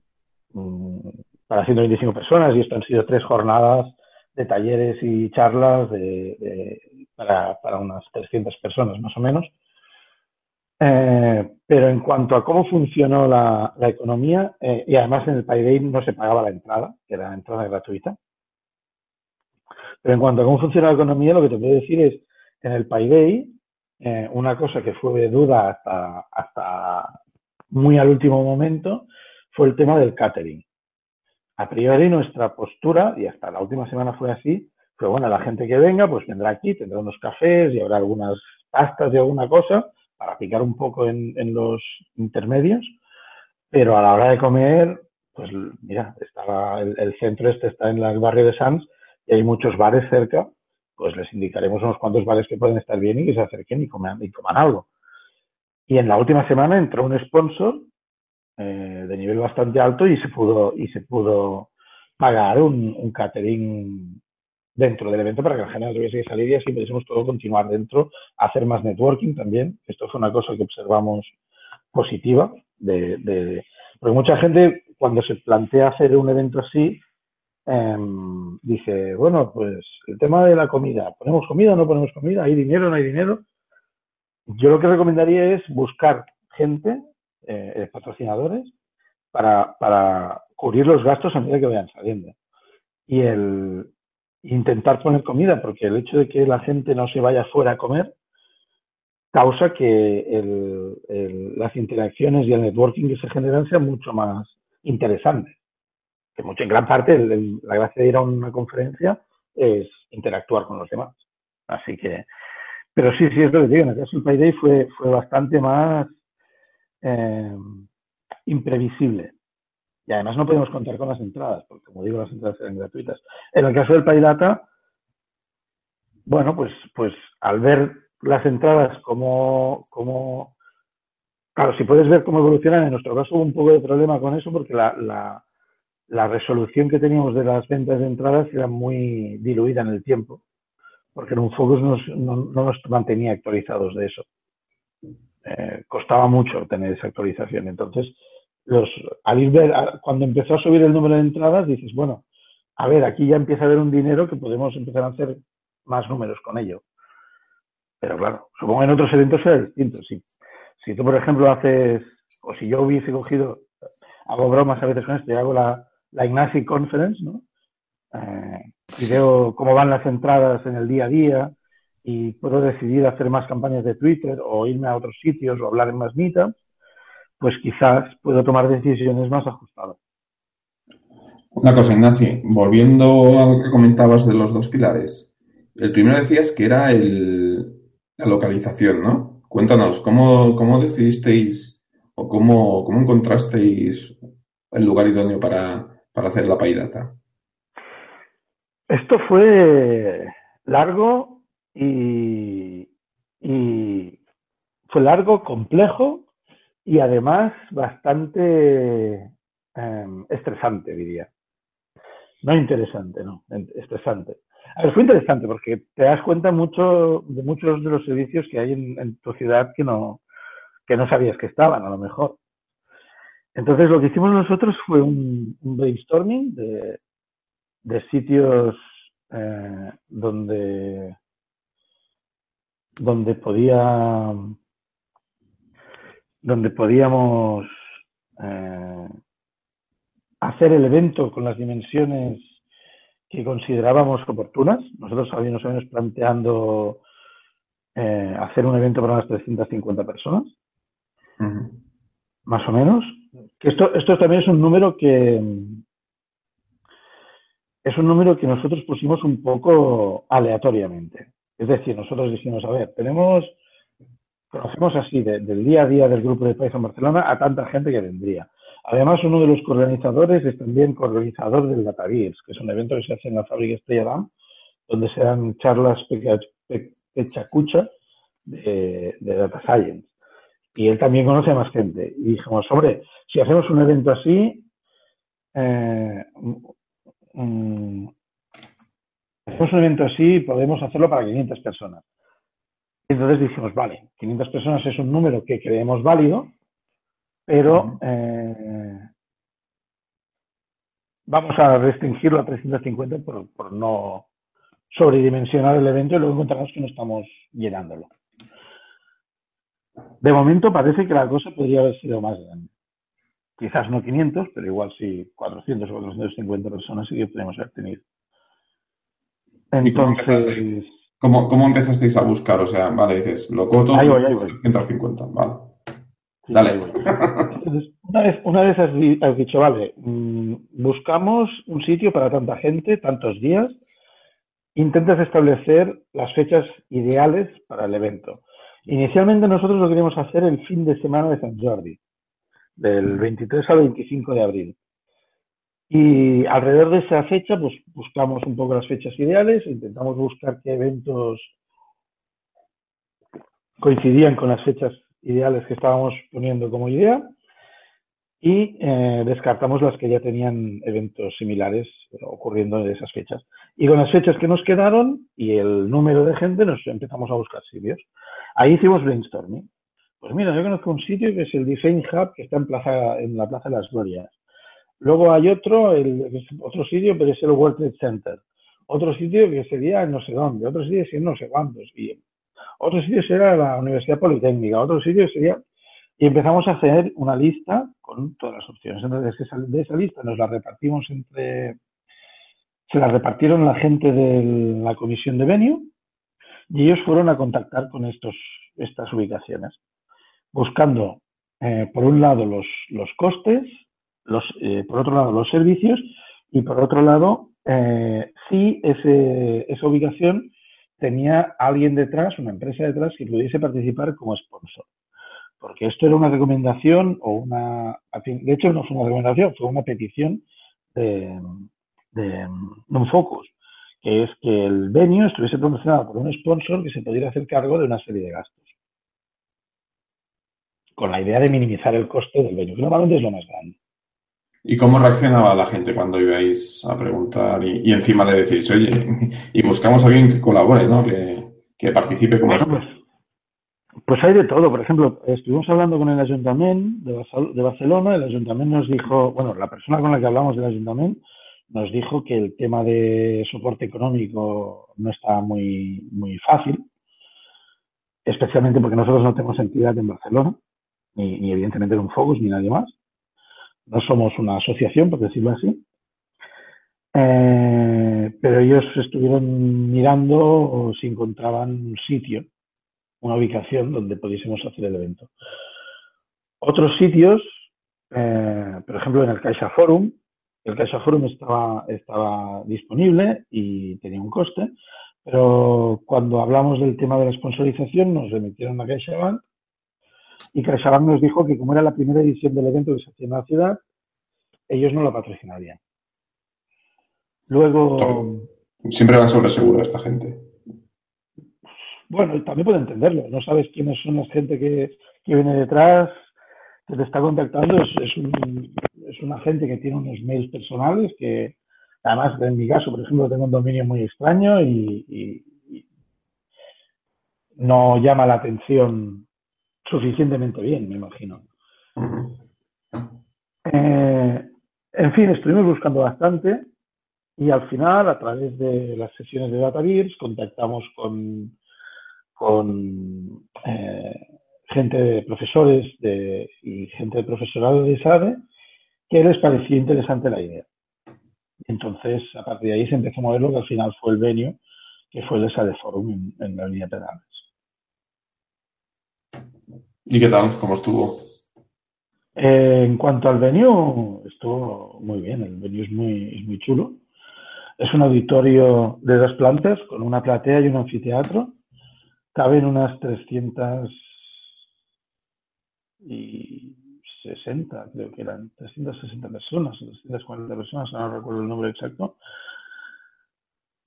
mm, para 125 personas y esto han sido tres jornadas de talleres y charlas de, para, para, unas 300 personas más o menos. Eh, pero en cuanto a cómo funcionó la, la economía, eh, y además en el PayDay no se pagaba la entrada, que era entrada gratuita. Pero en cuanto a cómo funciona la economía, lo que te puedo decir es, en el PayDay, eh, una cosa que fue de duda hasta, hasta muy al último momento fue el tema del catering a priori nuestra postura, y hasta la última semana fue así, fue bueno, la gente que venga, pues vendrá aquí, tendrá unos cafés y habrá algunas pastas y alguna cosa para picar un poco en, los intermedios, pero a la hora de comer, pues mira, estaba el, centro este está en el barrio de Sanz y hay muchos bares cerca, pues les indicaremos unos cuantos bares que pueden estar bien y que se acerquen y coman, y coman algo. Y en la última semana entró un sponsor eh, de nivel bastante alto y se pudo, y se pudo pagar un, catering dentro del evento para que la gente no tuviese que salir y así pudiésemos todo continuar dentro, hacer más networking también. Esto fue una cosa que observamos positiva, de, porque mucha gente cuando se plantea hacer un evento así, em, dice, bueno, pues el tema de la comida, ¿ponemos comida o no ponemos comida? ¿Hay dinero o no hay dinero? Yo lo que recomendaría es buscar gente eh, patrocinadores para, para cubrir los gastos a medida que vayan saliendo. Y el intentar poner comida, porque el hecho de que la gente no se vaya fuera a comer causa que el, las interacciones y el networking que se generan sean mucho más interesantes. Que mucho, en gran parte la gracia de ir a una conferencia es interactuar con los demás. Así que, pero sí, sí, es lo que digo, en el caso del Payday fue, fue bastante más eh, imprevisible. Y además no podemos contar con las entradas, porque como digo, las entradas eran gratuitas. En el caso del PayData, bueno, pues, pues al ver las entradas como, como, claro, si puedes ver cómo evolucionan, en nuestro caso hubo un poco de problema con eso porque la, la, la resolución que teníamos de las ventas de entradas era muy diluida en el tiempo, porque en un Focus nos, no, no nos mantenía actualizados de eso. Eh, costaba mucho tener esa actualización. Entonces, los, al ir ver, cuando empezó a subir el número de entradas, dices, bueno, a ver, aquí ya empieza a haber un dinero que podemos empezar a hacer más números con ello. Pero claro, supongo que en otros eventos será distinto. Si, si tú, por ejemplo, haces, o si yo hubiese cogido, hago bromas a veces con esto, y hago la, la Ignasi Conference, ¿no? Eh, y veo cómo van las entradas en el día a día, y puedo decidir hacer más campañas de Twitter o irme a otros sitios o hablar en más meetups, pues quizás puedo tomar decisiones más ajustadas. Una cosa, Ignasi, volviendo a lo que comentabas de los dos pilares. El primero decías que era el, la localización, ¿no? Cuéntanos, ¿cómo, cómo decidisteis o cómo, cómo encontrasteis el lugar idóneo para, para hacer la paidata? Esto fue largo y, y fue largo, complejo y además bastante eh, estresante, diría. No interesante, no, estresante. A fue interesante porque te das cuenta mucho de muchos de los servicios que hay en, tu ciudad que no, que no sabías que estaban, a lo mejor. Entonces, lo que hicimos nosotros fue un, un brainstorming de, de sitios eh, donde, donde podía donde podíamos eh, hacer el evento con las dimensiones que considerábamos oportunas. Nosotros habíamos menos planteando eh, hacer un evento para unas 350 personas, más o menos. Que esto, esto también es un número que es un número que nosotros pusimos un poco aleatoriamente. Es decir, nosotros dijimos, a ver, tenemos, conocemos así de, del día a día del grupo de Python Barcelona a tanta gente que vendría. Además, uno de los coorganizadores es también coorganizador del DataVirs, que es un evento que se hace en la fábrica Estrella Damm, donde se dan charlas pechacucha de, de Data Science. Y él también conoce a más gente. Y dijimos, hombre, si hacemos un evento así, eh, hacemos un evento así, podemos hacerlo para 500 personas. Entonces dijimos, vale, 500 personas es un número que creemos válido, pero eh, vamos a restringirlo a 350 por, por, no sobredimensionar el evento y luego encontramos que no estamos llenándolo. De momento parece que la cosa podría haber sido más grande. Quizás no 500, pero igual sí 400 o 450 personas sí que podemos haber tenido. Entonces... ¿Cómo, ¿Cómo, empezasteis a buscar? O sea, vale, dices, lo coto, ahí voy, ahí voy. 150, vale. Sí, Dale. Entonces, una vez, una vez has, has, dicho, vale, mmm, buscamos un sitio para tanta gente, tantos días, intentas establecer las fechas ideales para el evento. Inicialmente nosotros lo queríamos hacer el fin de semana de San Jordi, del 23 al 25 de abril. Y alrededor de esa fecha, pues buscamos un poco las fechas ideales, intentamos buscar qué eventos coincidían con las fechas ideales que estábamos poniendo como idea y eh, descartamos las que ya tenían eventos similares ocurriendo en esas fechas. Y con las fechas que nos quedaron y el número de gente nos empezamos a buscar sitios. Ahí hicimos brainstorming. Pues mira, yo conozco un sitio que es el Design Hub que está en, plaza, en la Plaza de las Glorias. Luego hay otro, el, otro sitio, pero es el World Trade Center. Otro sitio que sería en no sé dónde, otro sitio sería no sé cuántos. Y otro sitio sería la Universidad Politécnica, otro sitio sería... Y empezamos a hacer una lista con todas las opciones. Entonces, de esa lista nos la repartimos entre... Se la repartieron la gente de la comisión de venue y ellos fueron a contactar con estos, estas ubicaciones, buscando, eh, por un lado, los, los costes, los, eh, por otro lado, los servicios y, por otro lado, eh, si ese, esa ubicación tenía alguien detrás, una empresa detrás, que pudiese participar como sponsor. Porque esto era una recomendación o una... De hecho, no fue una recomendación, fue una petición de, de, un focus, que es que el venue estuviese promocionado por un sponsor que se pudiera hacer cargo de una serie de gastos. Con la idea de minimizar el coste del venue, que normalmente es lo más grande. ¿Y cómo reaccionaba la gente cuando ibais a preguntar y, y encima le decís, oye, y buscamos a alguien que colabore, ¿no? Que, que participe como bueno, pues, pues, hay de todo. Por ejemplo, estuvimos hablando con el ayuntamiento de, de Barcelona, el ayuntamiento nos dijo, bueno, la persona con la que hablamos del ayuntamiento nos dijo que el tema de soporte económico no está muy, muy fácil, especialmente porque nosotros no tenemos entidad en Barcelona, ni, ni evidentemente en un Focus, ni nadie más. No somos una asociación, por decirlo así. Eh, pero ellos estuvieron mirando si encontraban un sitio, una ubicación donde pudiésemos hacer el evento. Otros sitios, eh, por ejemplo, en el Caixa Forum, el Caixa Forum estaba, estaba disponible y tenía un coste, pero cuando hablamos del tema de la sponsorización nos remitieron a CaixaBank y CaixaBank nos dijo que como era la primera edición del evento que se hacía en la ciudad, ellos no lo patrocinarían. Luego... Siempre van sobre seguro esta gente. Bueno, también puedo entenderlo. No sabes quiénes son la gente que, viene detrás, que te está contactando. Es, es, una gente que tiene unos mails personales que, además, en mi caso, por ejemplo, tengo un dominio muy extraño y, no llama la atención suficientemente bien, me imagino. Eh, en fin, estuvimos buscando bastante y al final, a través de las sesiones de DataVirs, contactamos con, con eh, gente de profesores de, y gente de profesorado de SADE que les parecía interesante la idea. Entonces, a partir de ahí se empezó a mover lo que al final fue el venio, que fue el SADE Forum en, la línea Pedales. ¿Y qué tal? ¿Cómo estuvo? Eh, en cuanto al venue, estuvo muy bien. El venue es muy, es muy chulo. Es un auditorio de dos plantas con una platea y un anfiteatro. Caben unas 360, creo que eran 360 personas, 340 personas, no recuerdo el número exacto.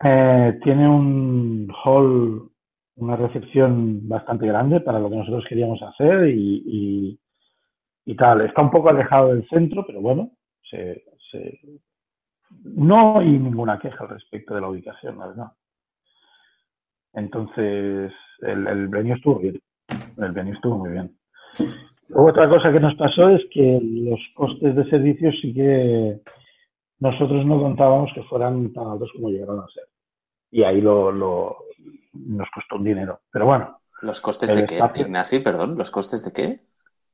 Eh, tiene un hall, una recepción bastante grande para lo que nosotros queríamos hacer y, y, tal. Está un poco alejado del centro, pero bueno, no hay ninguna queja al respecto de la ubicación, la verdad. Entonces, el, el estuvo bien. El venue estuvo muy bien. otra cosa que nos pasó es que los costes de servicios sí que nosotros no contábamos que fueran tan altos como llegaron a ser. Y ahí lo nos costó un dinero. Pero bueno. ¿Los costes de qué, Ignacio? Perdón, ¿los costes de qué?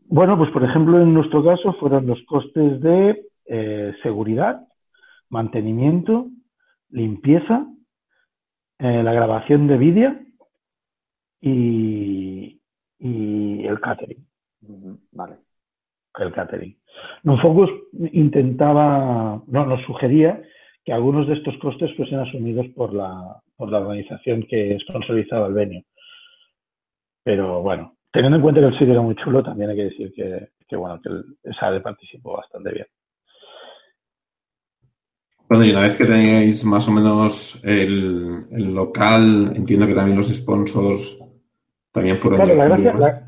Bueno, pues por ejemplo, en nuestro caso fueron los costes de eh, seguridad, mantenimiento, limpieza, eh, la grabación de vídeo y, el catering. Vale. El catering. Focus intentaba, no, nos sugería que algunos de estos costes fuesen asumidos por la, por la organización que sponsorizaba el venio. Pero bueno, teniendo en cuenta que el sitio era muy chulo, también hay que decir que, bueno, que el SADE participó bastante bien. Bueno, y una vez que tenéis más o menos el, local, entiendo que también los sponsors también fueron... Claro, la gracia,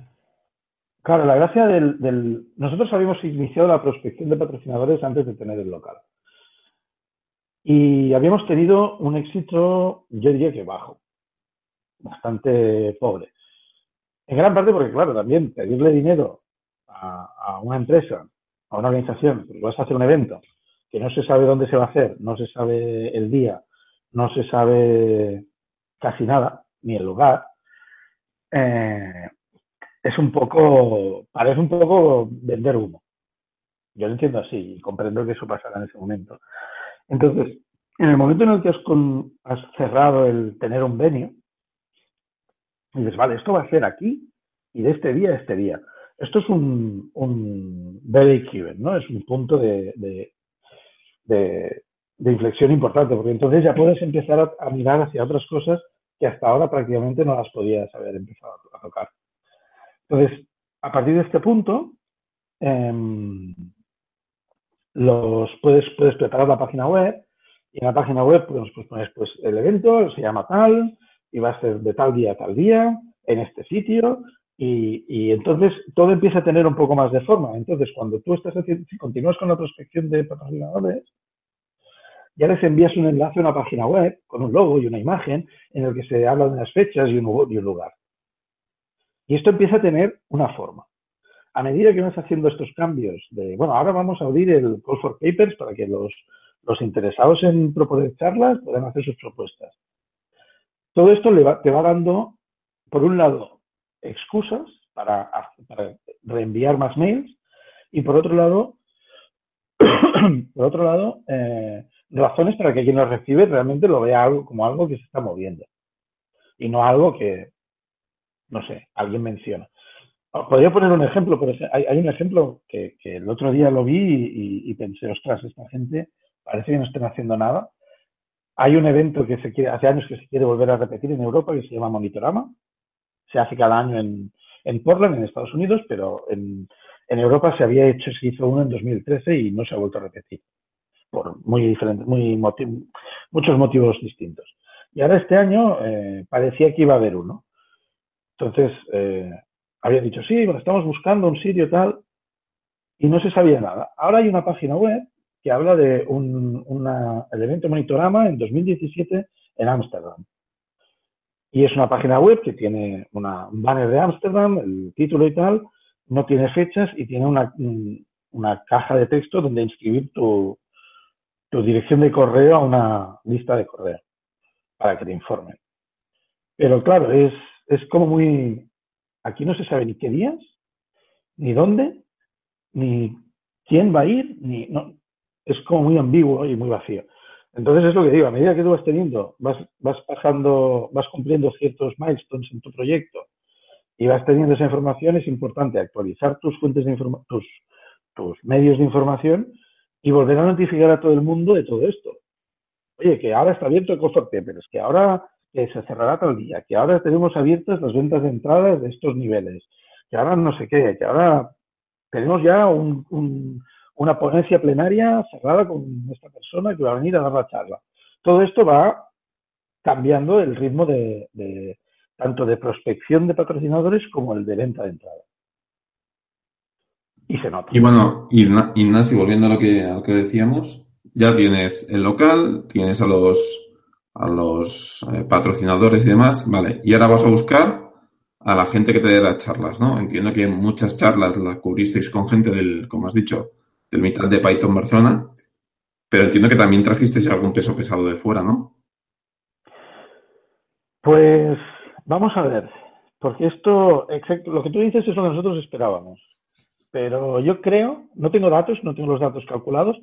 claro, la gracia del, Nosotros habíamos iniciado la prospección de patrocinadores antes de tener el local. Y habíamos tenido un éxito, yo diría que bajo, bastante pobre. En gran parte porque, claro, también pedirle dinero a, una empresa, a una organización, porque vas a hacer un evento, que no se sabe dónde se va a hacer, no se sabe el día, no se sabe casi nada, ni el lugar, eh, es un poco, parece un poco vender humo. Yo lo entiendo así y comprendo que eso pasará en ese momento. Entonces, en el momento en el que has, cerrado el tener un venio, dices, vale, esto va a ser aquí y de este día a este día. Esto es un, un given, ¿no? Es un punto de, de, inflexión importante, porque entonces ya puedes empezar a, mirar hacia otras cosas que hasta ahora prácticamente no las podías haber empezado a, tocar. Entonces, a partir de este punto, em, los puedes, puedes preparar la página web y en la página web pues, pues pones pues, el evento, se llama tal, y va a ser de tal día a tal día, en este sitio, y, y, entonces todo empieza a tener un poco más de forma. Entonces, cuando tú estás haciendo, si continúas con la prospección de patrocinadores, ya les envías un enlace a una página web con un logo y una imagen en el que se habla de unas fechas y un, y un lugar. Y esto empieza a tener una forma. A medida que vas haciendo estos cambios de, bueno, ahora vamos a abrir el Call for Papers para que los, los interesados en proponer charlas puedan hacer sus propuestas. Todo esto le te va dando, por un lado, excusas para, reenviar más mails y por otro lado, <clears throat> por otro lado, eh, razones para que quien lo recibe realmente lo vea algo, como algo que se está moviendo y no algo que, no sé, alguien menciona. Podría poner un ejemplo, hay, hay un ejemplo que, el otro día lo vi y, y, pensé, ostras, esta gente parece que no estén haciendo nada. Hay un evento que se quiere, hace años que se quiere volver a repetir en Europa que se llama Monitorama, se hace cada año en, en Portland, en Estados Unidos, pero en, en Europa se había hecho, se hizo uno en 2013 y no se ha vuelto a repetir por muy diferentes, muy muchos motivos distintos. Y ahora este año eh, parecía que iba a haber uno. Entonces, eh, había dicho, sí, bueno, estamos buscando un sitio tal, y no se sabía nada. Ahora hay una página web que habla de un una, evento Monitorama en 2017 en Ámsterdam. Y es una página web que tiene un banner de Ámsterdam, el título y tal, no tiene fechas y tiene una, una caja de texto donde inscribir tu, tu dirección de correo a una lista de correo para que te informen. Pero claro, es, es como muy... Aquí no se sabe ni qué días, ni dónde, ni quién va a ir, ni... No, es como muy ambiguo y muy vacío. Entonces es lo que digo, a medida que tú vas teniendo, vas, vas bajando, vas cumpliendo ciertos milestones en tu proyecto y vas teniendo esa información, es importante actualizar tus fuentes de información, tus, tus medios de información y volver a notificar a todo el mundo de todo esto. Oye, que ahora está abierto el consorte, pero es que ahora se cerrará tal día, que ahora tenemos abiertas las ventas de entradas de estos niveles, que ahora no sé qué, que ahora tenemos ya una ponencia plenaria cerrada con esta persona que va a venir a dar la charla. Todo esto va cambiando el ritmo de, tanto de prospección de patrocinadores como el de venta de entradas. Y se nota. Y bueno, Ignacio, volviendo a lo que, a lo que decíamos, ya tienes el local, tienes a los, a los eh, patrocinadores y demás, vale, y ahora vas a buscar a la gente que te dé las charlas, ¿no? Entiendo que muchas charlas las cubristeis con gente del, como has dicho, del mitad de Python Barcelona, pero entiendo que también trajisteis algún peso pesado de fuera, ¿no? Pues vamos a ver, porque esto, exacto, lo que tú dices es lo que nosotros esperábamos. Pero yo creo, no tengo datos, no tengo los datos calculados,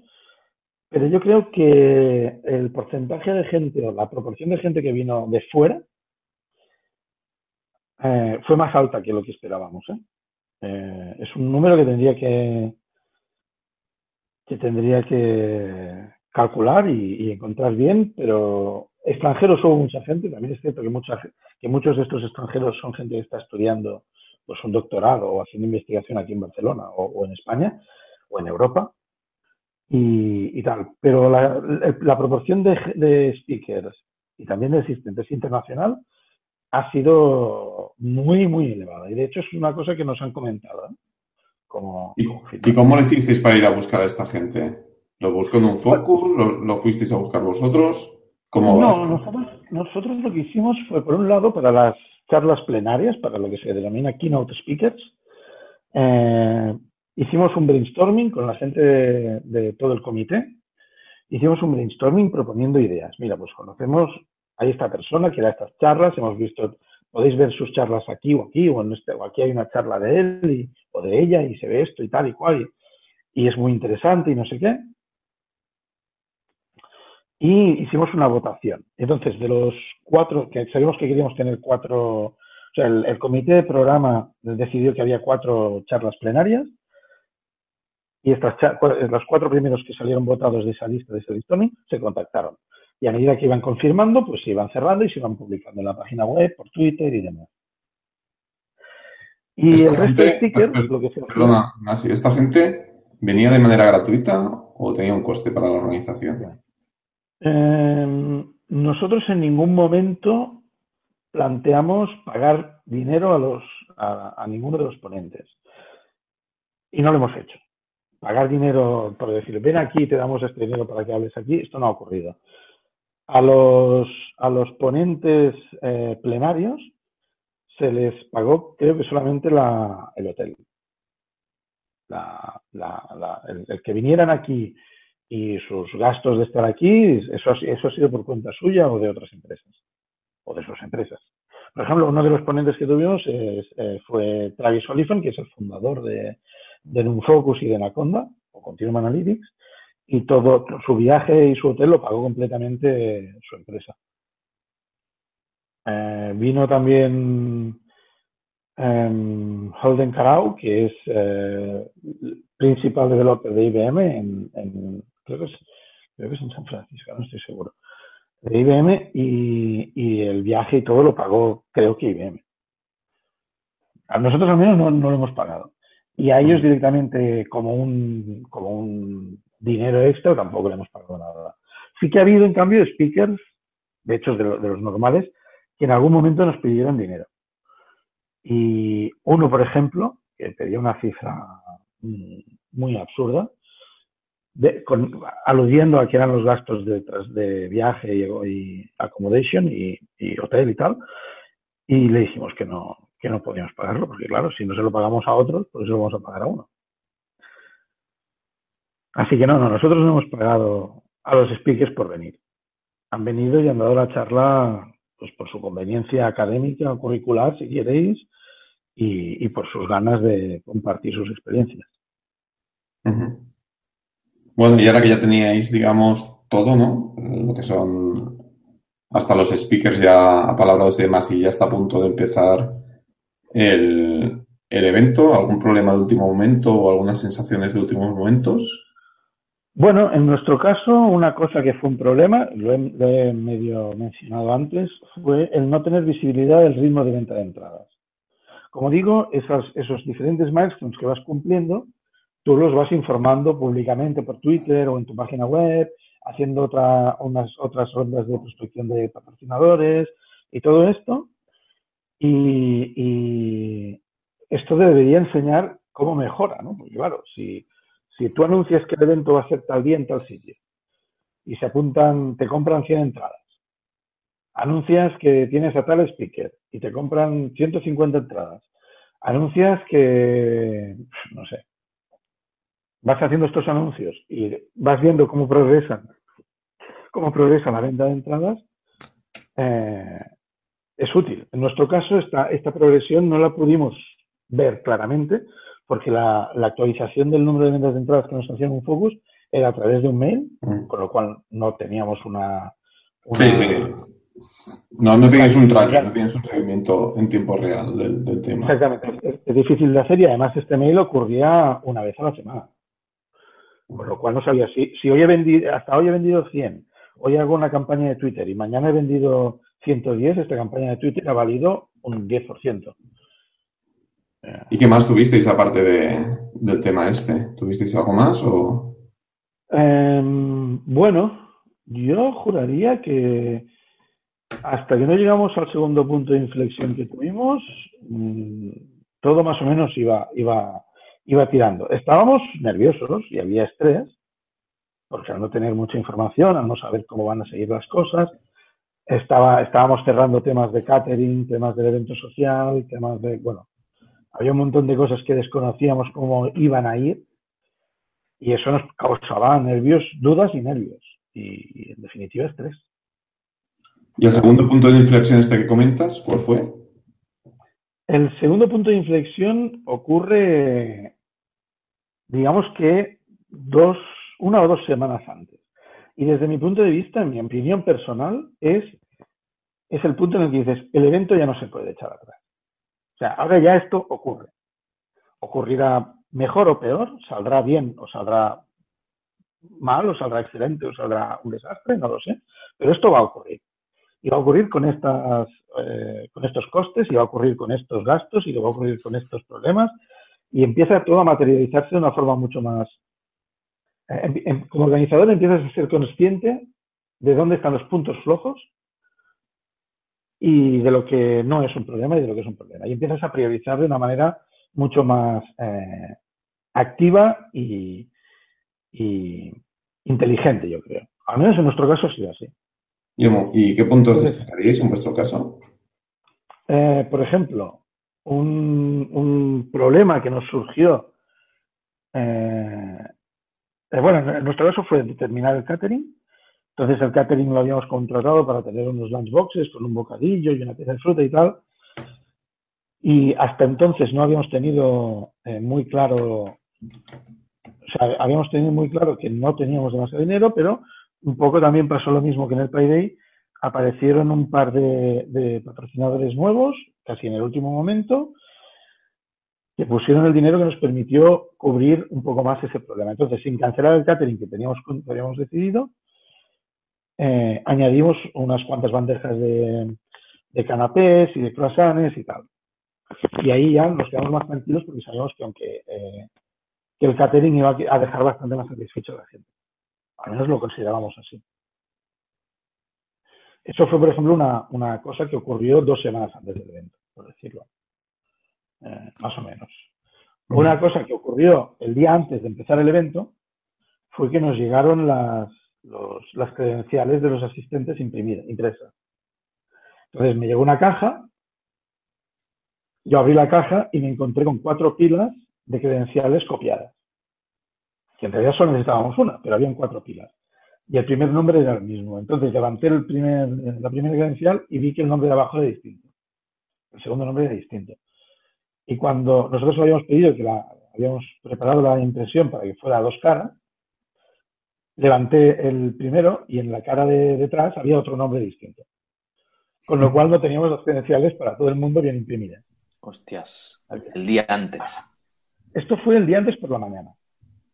pero yo creo que el porcentaje de gente o la proporción de gente que vino de fuera eh, fue más alta que lo que esperábamos. ¿eh? Eh, es un número que tendría que, que tendría que calcular y, encontrar bien, pero extranjeros hubo mucha gente. También es cierto que, mucha, que muchos de estos extranjeros son gente que está estudiando pues un doctorado o haciendo investigación aquí en Barcelona o, en España o en Europa y, tal. Pero la, la proporción de, de, speakers y también de asistentes internacional ha sido muy, muy elevada. Y de hecho es una cosa que nos han comentado. ¿eh? Como, ¿Y, ¿Y, cómo le hicisteis para ir a buscar a esta gente? ¿Lo buscó en un focus? ¿Lo, lo fuisteis a buscar vosotros? ¿Cómo no, nosotros, nosotros lo que hicimos fue, por un lado, para las charlas plenarias, para lo que se denomina keynote speakers. Eh, hicimos un brainstorming con la gente de, todo el comité. Hicimos un brainstorming proponiendo ideas. Mira, pues conocemos a esta persona que da estas charlas, hemos visto, podéis ver sus charlas aquí o aquí, o, en este, o aquí hay una charla de él y, o de ella y se ve esto y tal y cual. Y, es muy interesante y no sé qué y hicimos una votación. Entonces, de los cuatro, que sabemos que queríamos tener cuatro, o sea, el, comité de programa decidió que había cuatro charlas plenarias y estas los cuatro primeros que salieron votados de esa lista, de listón, se contactaron. Y a medida que iban confirmando, pues se iban cerrando y se iban publicando en la página web, por Twitter y demás. Y esta el resto gente, de stickers, per, lo que se Perdona, ¿esta gente venía de manera gratuita o tenía un coste para la organización? Eh, nosotros en ningún momento planteamos pagar dinero a, los, a, a, ninguno de los ponentes. Y no lo hemos hecho. Pagar dinero por decir, ven aquí, te damos este dinero para que hables aquí, esto no ha ocurrido. A los, a los ponentes eh, plenarios se les pagó, creo que solamente la, el hotel. La, el, que vinieran aquí y sus gastos de estar aquí, eso, eso ha sido por cuenta suya o de otras empresas, o de sus empresas. Por ejemplo, uno de los ponentes que tuvimos es, eh, fue Travis Oliphant, que es el fundador de, de Numfocus y de Anaconda, o Continuum Analytics, y todo su viaje y su hotel lo pagó completamente su empresa. Eh, vino también um, Holden Carau, que es eh, principal developer de IBM en, creo que es, creo que es en San Francisco, no estoy seguro, de IBM y, el viaje y todo lo pagó, creo que IBM. A nosotros al menos no, no lo hemos pagado. Y a ellos directamente como un, como un dinero extra tampoco le hemos pagado nada. Sí que ha habido, en cambio, speakers, de hecho de, de los normales, que en algún momento nos pidieron dinero. Y uno, por ejemplo, que pedía una cifra muy absurda, de, con, aludiendo a que eran los gastos de, de viaje y, y accommodation y, y, hotel y tal, y le dijimos que no, que no podíamos pagarlo, porque claro, si no se lo pagamos a otros, pues se lo vamos a pagar a uno. Así que no, no, nosotros no hemos pagado a los speakers por venir. Han venido y han dado la charla pues por su conveniencia académica o curricular, si queréis, y, y por sus ganas de compartir sus experiencias. Bueno, y ahora que ya teníais, digamos, todo, ¿no? Lo que son hasta los speakers ya apalabrados y demás, y ya está a punto de empezar el, el evento, algún problema de último momento o algunas sensaciones de últimos momentos. Bueno, en nuestro caso, una cosa que fue un problema, lo he, lo he, medio mencionado antes, fue el no tener visibilidad del ritmo de venta de entradas. Como digo, esas, esos diferentes milestones que vas cumpliendo, tú los vas informando públicamente por Twitter o en tu página web, haciendo otra, unas otras rondas de prospección de patrocinadores y todo esto. Y, y esto debería enseñar cómo mejora, ¿no? Porque claro, si, si tú anuncias que el evento va a ser tal día en tal sitio y se apuntan, te compran 100 entradas, anuncias que tienes a tal speaker y te compran 150 entradas, anuncias que, no sé, vas haciendo estos anuncios y vas viendo cómo progresan, cómo progresa la venta de entradas, eh, es útil. En nuestro caso, esta, esta progresión no la pudimos ver claramente porque la, la, actualización del número de ventas de entradas que nos hacían un focus era a través de un mail, mm. con lo cual no teníamos una... una sí, sí. No, no tienes un tracker, no tienes un seguimiento en tiempo real del, del tema. Exactamente, es, es, difícil de hacer y además este mail ocurría una vez a la semana. Con lo cual no sabía si, si hoy he vendido, hasta hoy he vendido 100, hoy hago una campaña de Twitter y mañana he vendido 110, esta campaña de Twitter ha valido un 10%. ¿Y qué más tuvisteis aparte de, del tema este? ¿Tuvisteis algo más o...? Eh, bueno, yo juraría que hasta que no llegamos al segundo punto de inflexión que tuvimos, mmm, todo más o menos iba, iba, iba tirando. Estábamos nerviosos y había estrés, porque al no tener mucha información, al no saber cómo van a seguir las cosas, estaba, estábamos cerrando temas de catering, temas del evento social, temas de, bueno, había un montón de cosas que desconocíamos cómo iban a ir y eso nos causaba nervios, dudas y nervios y, y en definitiva estrés. ¿Y el segundo punto de inflexión este que comentas, cuál fue? El segundo punto de inflexión ocurre, digamos que dos, una o dos semanas antes. Y desde mi punto de vista, en mi opinión personal, es, es el punto en el que dices, el evento ya no se puede echar atrás. O sea, ahora ya esto ocurre. Ocurrirá mejor o peor, saldrá bien o saldrá mal, o saldrá excelente, o saldrá un desastre, no lo sé. Pero esto va a ocurrir. Y va a ocurrir con, estas, eh, con estos costes, y va a ocurrir con estos gastos, y va a ocurrir con estos problemas. Y empieza todo a materializarse de una forma mucho más... Eh, como organizador empiezas a ser consciente de dónde están los puntos flojos y de lo que no es un problema y de lo que es un problema. Y empiezas a priorizar de una manera mucho más eh, activa y, y, inteligente, yo creo. Al menos en nuestro caso ha sido así. ¿Y qué puntos destacaríais en vuestro caso? Eh, por ejemplo, un, un, problema que nos surgió, eh, eh, bueno, en nuestro caso fue determinar el catering. Entonces el catering lo habíamos contratado para tener unos lunchboxes con un bocadillo y una pieza de fruta y tal. Y hasta entonces no habíamos tenido eh, muy claro, o sea, habíamos tenido muy claro que no teníamos demasiado dinero, pero un poco también pasó lo mismo que en el Payday. Aparecieron un par de, de, patrocinadores nuevos, casi en el último momento, que pusieron el dinero que nos permitió cubrir un poco más ese problema. Entonces, sin cancelar el catering que teníamos, habíamos decidido, eh, añadimos unas cuantas bandejas de, de, canapés y de croissants y tal. Y ahí ya nos quedamos más tranquilos porque sabíamos que aunque eh, que el catering iba a dejar bastante más satisfecho a la gente. Al menos lo considerábamos así. Eso fue, por ejemplo, una, una cosa que ocurrió dos semanas antes del evento, por decirlo. Eh, más o menos. Una cosa que ocurrió el día antes de empezar el evento fue que nos llegaron las, las credenciales de los asistentes impresas. Entonces me llegó una caja, yo abrí la caja y me encontré con cuatro pilas de credenciales copiadas. Que en realidad solo necesitábamos una, pero habían cuatro pilas. Y el primer nombre era el mismo. Entonces levanté el primer, la primera credencial y vi que el nombre de abajo era distinto. El segundo nombre era distinto. Y cuando nosotros habíamos pedido que la, habíamos preparado la impresión para que fuera a dos caras, levanté el primero y en la cara de detrás había otro nombre distinto. Con lo cual no teníamos las credenciales para todo el mundo bien imprimidas. Hostias, el día antes. Esto fue el día antes por la mañana.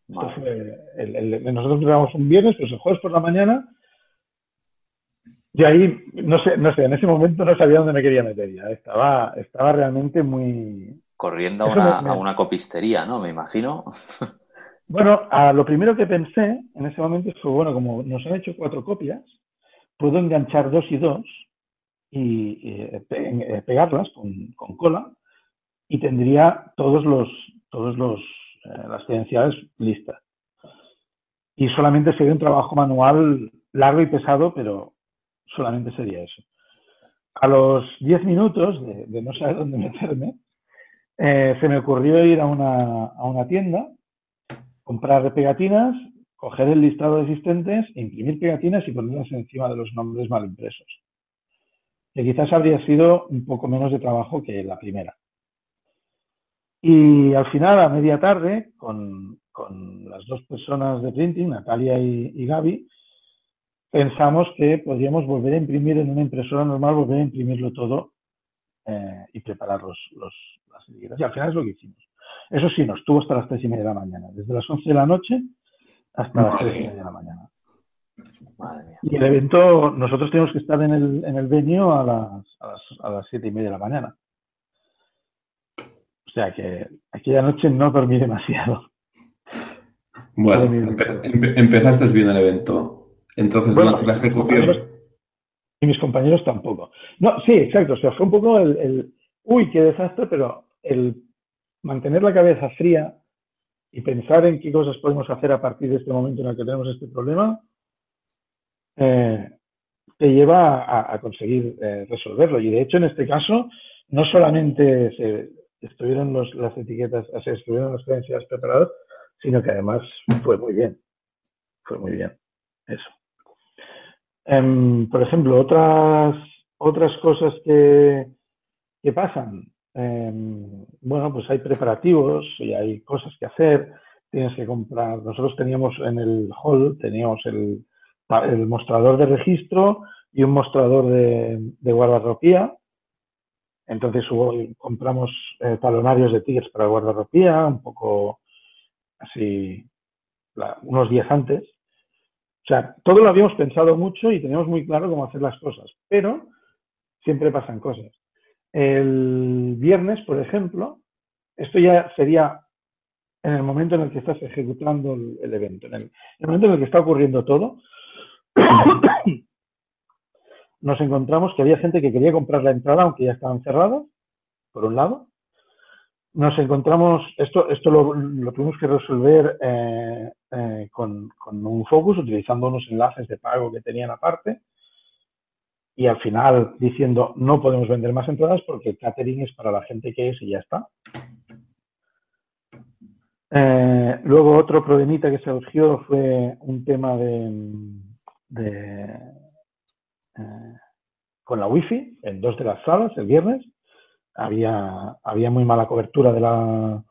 nosotros grabamos un viernes, pues el jueves por la mañana. Y ahí, no sé, no sé, en ese momento no sabía dónde me quería meter ya. Estaba, estaba realmente muy. Corriendo a una, a una copistería, ¿no? Me imagino. <laughs> Bueno, a lo primero que pensé en ese momento fue, bueno, como nos han hecho cuatro copias, puedo enganchar dos y dos y eh, eh, pegarlas con, cola y tendría todos los, todos los, eh, las credenciales listas. Y solamente sería un trabajo manual largo y pesado, pero solamente sería eso. A los 10 minutos de, no saber dónde meterme, se me ocurrió ir a una, a una tienda comprar pegatinas, coger el listado de asistentes, imprimir pegatinas y ponerlas encima de los nombres mal impresos. Que quizás habría sido un poco menos de trabajo que la primera. Y al final, a media tarde, con, las dos personas de printing, Natalia y, Gaby, pensamos que podríamos volver a imprimir en una impresora normal, volver a imprimirlo todo eh, y preparar los, las etiquetas. Y al final es lo que hicimos. Eso sí, nos tuvo hasta las tres y media de la mañana, desde las 11 de la noche hasta las tres y media de la mañana. Y el evento, nosotros tenemos que estar en el, en el venue a las, a, las, a las siete y media de la mañana. O sea que aquella noche no dormí demasiado. Bueno, empezaste bien el evento. Entonces, durante la ejecución. Y mis compañeros tampoco. No, sí, exacto. O sea, fue un poco el, el uy, qué desastre, pero el mantener la cabeza fría y pensar en qué cosas podemos hacer a partir de este momento en el que tenemos este problema, eh, te lleva a, conseguir eh, resolverlo. Y de hecho, en este caso, no solamente se estuvieron las etiquetas, se estuvieron las creencias preparadas, sino que además fue muy bien. Fue muy bien. Eso. Em, por ejemplo, otras, otras cosas que, que pasan. Em, bueno, pues hay preparativos y hay cosas que hacer. Tienes que comprar. Nosotros teníamos en el hall, teníamos el, el mostrador de registro y un mostrador de, de guardarropía. Entonces hubo, compramos eh, talonarios de tigres para guardarropía, un poco así, unos días antes. O sea, todo lo habíamos pensado mucho y teníamos muy claro cómo hacer las cosas, pero siempre pasan cosas. El viernes, por ejemplo, esto ya sería en el momento en el que estás ejecutando el, evento, en el, momento en el que está ocurriendo todo, <coughs> nos encontramos que había gente que quería comprar la entrada aunque ya estaban cerradas, por un lado. Nos encontramos, esto, esto lo, tuvimos que resolver eh, eh, con, con, un focus, utilizando unos enlaces de pago que tenían aparte y al final diciendo no podemos vender más entradas porque el catering es para la gente que es y ya está. Eh, luego otro problemita que se surgió fue un tema de, eh, con la wifi en dos de las salas el viernes. Había, había muy mala cobertura de la,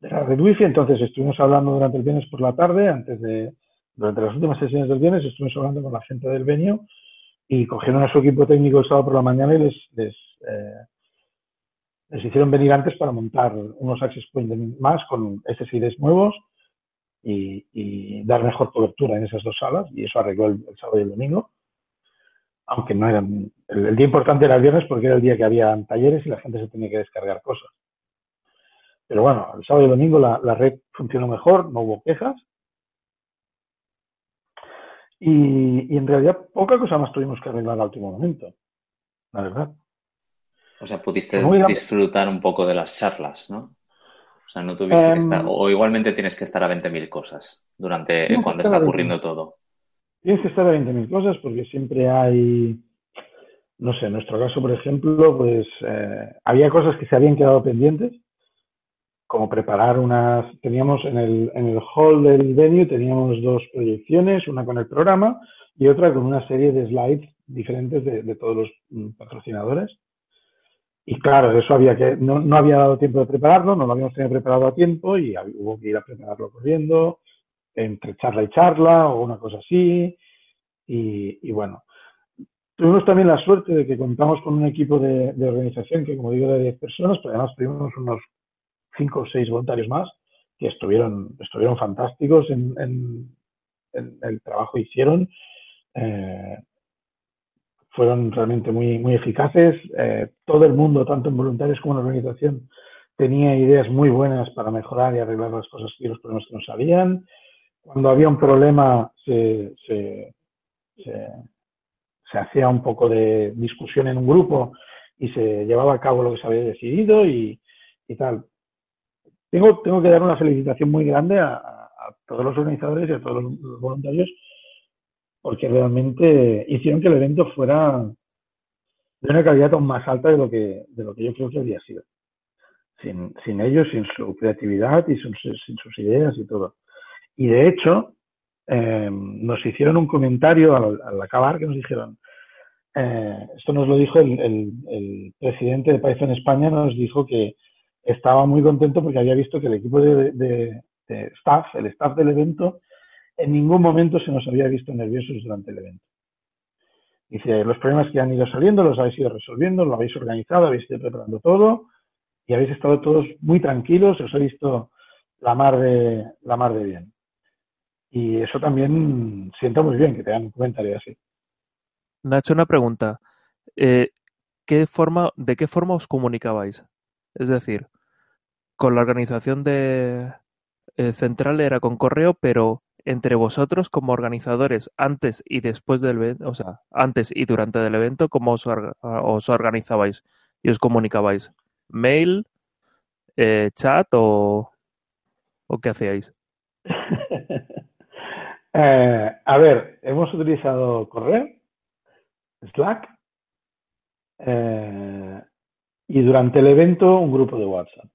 de la red wifi, entonces estuvimos hablando durante el viernes por la tarde, antes de, durante las últimas sesiones del viernes, estuvimos hablando con la gente del venio y cogieron a su equipo técnico el sábado por la mañana y les, les, eh, les hicieron venir antes para montar unos access points más con SSIDs nuevos y, y, dar mejor cobertura en esas dos salas y eso arregló el, sábado y el domingo. aunque no eran, el, día importante era el viernes porque era el día que había talleres y la gente se tenía que descargar cosas. Pero bueno, el sábado y el domingo la, red funcionó mejor, no hubo quejas. Y, en realidad poca cosa más tuvimos que arreglar al último momento, la verdad. O sea, pudiste disfrutar un poco de las charlas, ¿no? O sea, no tuviste que estar, em, o igualmente tienes que estar a 20.000 cosas durante cuando está ocurriendo todo. Tienes que estar a 20.000 cosas porque siempre hay, no sé, en nuestro caso, por ejemplo, pues eh, había cosas que se habían quedado pendientes, como preparar unas, teníamos en el, en el hall del venue, teníamos dos proyecciones, una con el programa y otra con una serie de slides diferentes de, de todos los mm, patrocinadores y claro, eso había que, no, no, había dado tiempo de prepararlo, no lo habíamos tenido preparado a tiempo y hubo que ir a prepararlo corriendo, entre charla y charla o una cosa así. Y, y bueno, tuvimos también la suerte de que contamos con un equipo de, de organización que, como digo, de 10 personas, pero además tuvimos unos 5 o 6 voluntarios más que estuvieron, estuvieron fantásticos en, el trabajo que hicieron. Eh, fueron realmente muy, muy eficaces. Eh, todo el mundo, tanto en voluntarios como en la organización, tenía ideas muy buenas para mejorar y arreglar las cosas y los problemas que no sabían. Cuando había un problema, se, se, se, hacía un poco de discusión en un grupo y se llevaba a cabo lo que se había decidido y, y tal. Tengo, que dar una felicitación muy grande a, todos los organizadores y a todos los voluntarios porque realmente hicieron que el evento fuera de una calidad aún más alta de lo que, de lo que yo creo que habría sido. Sin, sin ellos, sin su creatividad y sin, sus ideas y todo. Y de hecho, eh, nos hicieron un comentario al, al, acabar que nos dijeron, eh, esto nos lo dijo el, el, el, presidente de Python España, nos dijo que estaba muy contento porque había visto que el equipo de, staff, el staff del evento, en ningún momento se nos había visto nerviosos durante el evento. Dice, los problemas que han ido saliendo los habéis ido resolviendo, lo habéis organizado, habéis ido preparando todo y habéis estado todos muy tranquilos, os he visto la mar de, la mar de bien. Y eso también siento muy bien que te hagan un comentario así. Nacho, una pregunta. Eh, ¿qué forma, ¿De qué forma os comunicabais? Es decir, con la organización de eh, central era con correo, pero entre vosotros como organizadores antes y después del evento, o sea, antes y durante el evento, ¿cómo os, organizabais y os comunicabais? ¿Mail, eh, chat o, o, qué hacíais? <laughs> eh, a ver, hemos utilizado correo, Slack y durante el evento un grupo de WhatsApp.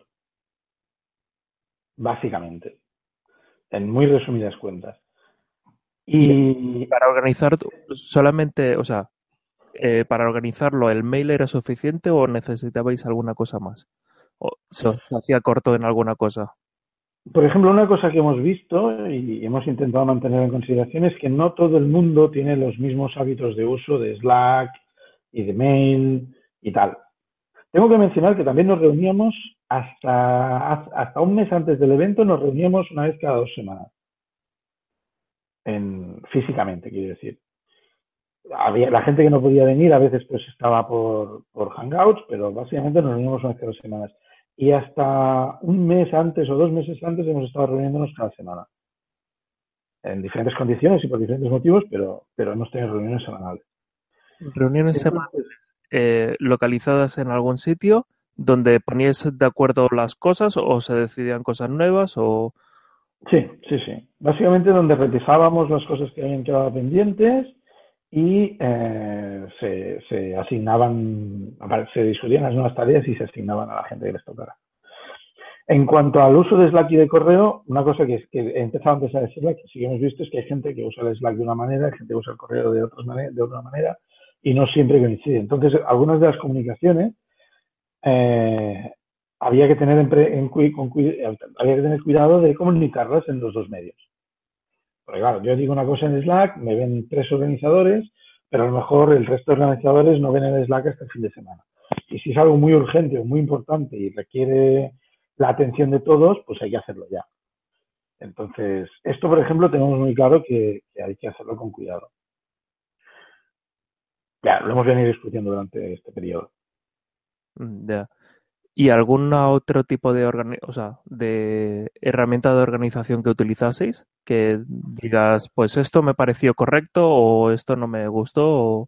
Básicamente en muy resumidas cuentas. Y, para organizar solamente, o sea, eh, para organizarlo, ¿el mail era suficiente o necesitabais alguna cosa más? ¿O se os hacía corto en alguna cosa? Por ejemplo, una cosa que hemos visto y hemos intentado mantener en consideración es que no todo el mundo tiene los mismos hábitos de uso de Slack y de mail y tal. Tengo que mencionar que también nos reuníamos hasta, hasta un mes antes del evento, nos reuníamos una vez cada dos semanas. En, físicamente, quiero decir. Había, la gente que no podía venir a veces pues estaba por, por Hangouts, pero básicamente nos reuníamos una vez cada dos semanas. Y hasta un mes antes o dos meses antes hemos estado reuniéndonos cada semana. En diferentes condiciones y por diferentes motivos, pero, pero hemos tenido reuniones semanales. Reuniones semanales eh, localizadas en algún sitio donde poníais de acuerdo las cosas o se decidían cosas nuevas o... Sí, sí, sí. Básicamente donde revisábamos las cosas que habían quedado pendientes y eh, se, se, asignaban, se discutían las nuevas tareas y se asignaban a la gente que les tocara. En cuanto al uso de Slack y de correo, una cosa que, que he empezado antes a decirle, que sí hemos visto, es que hay gente que usa el Slack de una manera, hay gente que usa el correo de, otras de otra manera, y no siempre coincide. Entonces, algunas de las comunicaciones eh, había, que tener en, en, con, cuidado de comunicarlas en los dos medios. Porque claro, yo digo una cosa en Slack, me ven tres organizadores, pero a lo mejor el resto de organizadores no ven el Slack hasta el fin de semana. Y si es algo muy urgente o muy importante y requiere la atención de todos, pues hay que hacerlo ya. Entonces, esto, por ejemplo, tenemos muy claro que hay que hacerlo con cuidado. ya, lo hemos venido discutiendo durante este periodo. Mm, ya. ¿Y algún otro tipo de, o sea, de herramienta de organización que utilizaseis? Que digas, pues esto me pareció correcto o esto no me gustó.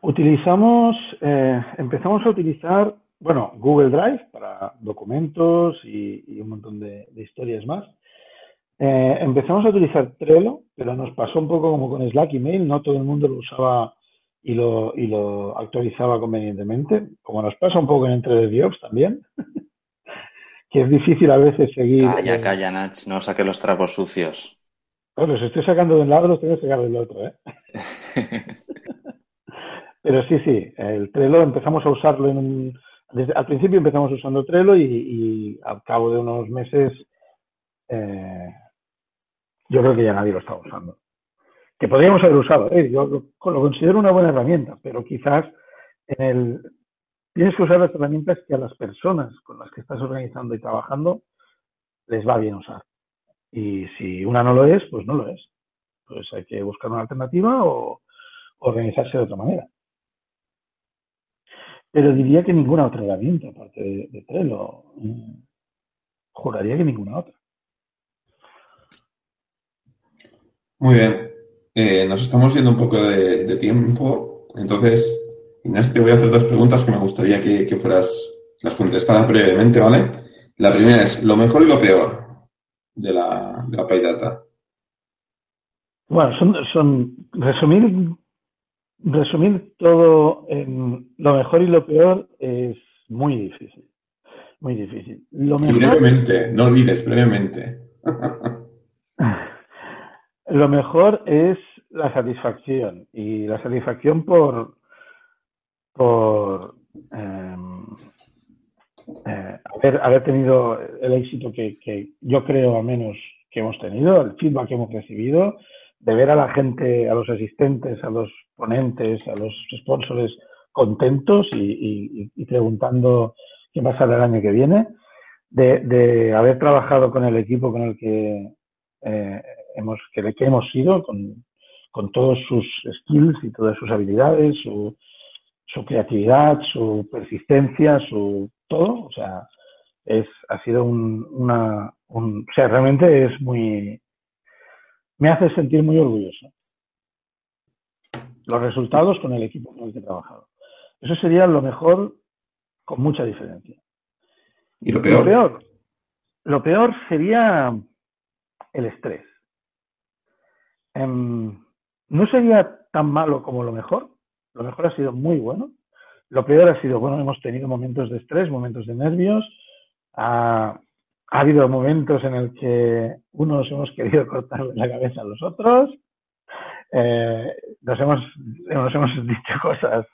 Utilizamos, eh, empezamos a utilizar, bueno, Google Drive para documentos y, un montón de, historias más. Eh, empezamos a utilizar Trello, pero nos pasó un poco como con Slack Email, no todo el mundo lo usaba y lo, y lo actualizaba convenientemente, como nos pasa un poco en Entre Jobs también, <laughs> que es difícil a veces seguir. Calla, calla, Nach, no saque los trapos sucios. Bueno, los estoy sacando de un lado, los tengo que sacar del otro, ¿eh? <laughs> Pero sí, sí, el Trello empezamos a usarlo en un... al principio empezamos usando Trello y, al cabo de unos meses eh, yo creo que ya nadie lo está usando que podríamos haber usado. ¿eh? Yo lo, considero una buena herramienta, pero quizás en el, tienes que usar las herramientas que a las personas con las que estás organizando y trabajando les va bien usar. Y si una no lo es, pues no lo es. Pues hay que buscar una alternativa o organizarse de otra manera. Pero diría que ninguna otra herramienta, aparte de, de Trello. Juraría que ninguna otra. Muy bien. Eh, nos estamos yendo un poco de, tiempo, entonces, Inés, te voy a hacer dos preguntas que me gustaría que, fueras, las contestaras brevemente, ¿vale? La primera es, lo mejor y lo peor de la, de la PyData. Bueno, son, son resumir, resumir todo en lo mejor y lo peor es muy difícil. Muy difícil. Lo brevemente, no olvides, brevemente. <laughs> Lo mejor es la satisfacción y la satisfacción por, em, eh, haber, tenido el éxito que, yo creo al menos que hemos tenido, el feedback que hemos recibido, de ver a la gente, a los asistentes, a los ponentes, a los sponsors contentos y, preguntando qué pasará el año que viene, de, haber trabajado con el equipo con el que eh, hemos, que, que hemos sido, con, con, todos sus skills y todas sus habilidades, su, su creatividad, su persistencia, su todo. O sea, es, ha sido un, una, un, o sea, realmente es muy, me hace sentir muy orgulloso. Los resultados con el equipo con el que he trabajado. Eso sería lo mejor con mucha diferencia. ¿Y lo peor? Lo peor, lo peor sería el estrés. Em, no sería tan malo como lo mejor. Lo mejor ha sido muy bueno. Lo peor ha sido, bueno, hemos tenido momentos de estrés, momentos de nervios. Ha, habido momentos en el que unos hemos querido <laughs> cortarle la cabeza a los otros. Eh, nos, hemos, nos hemos <laughs> dicho cosas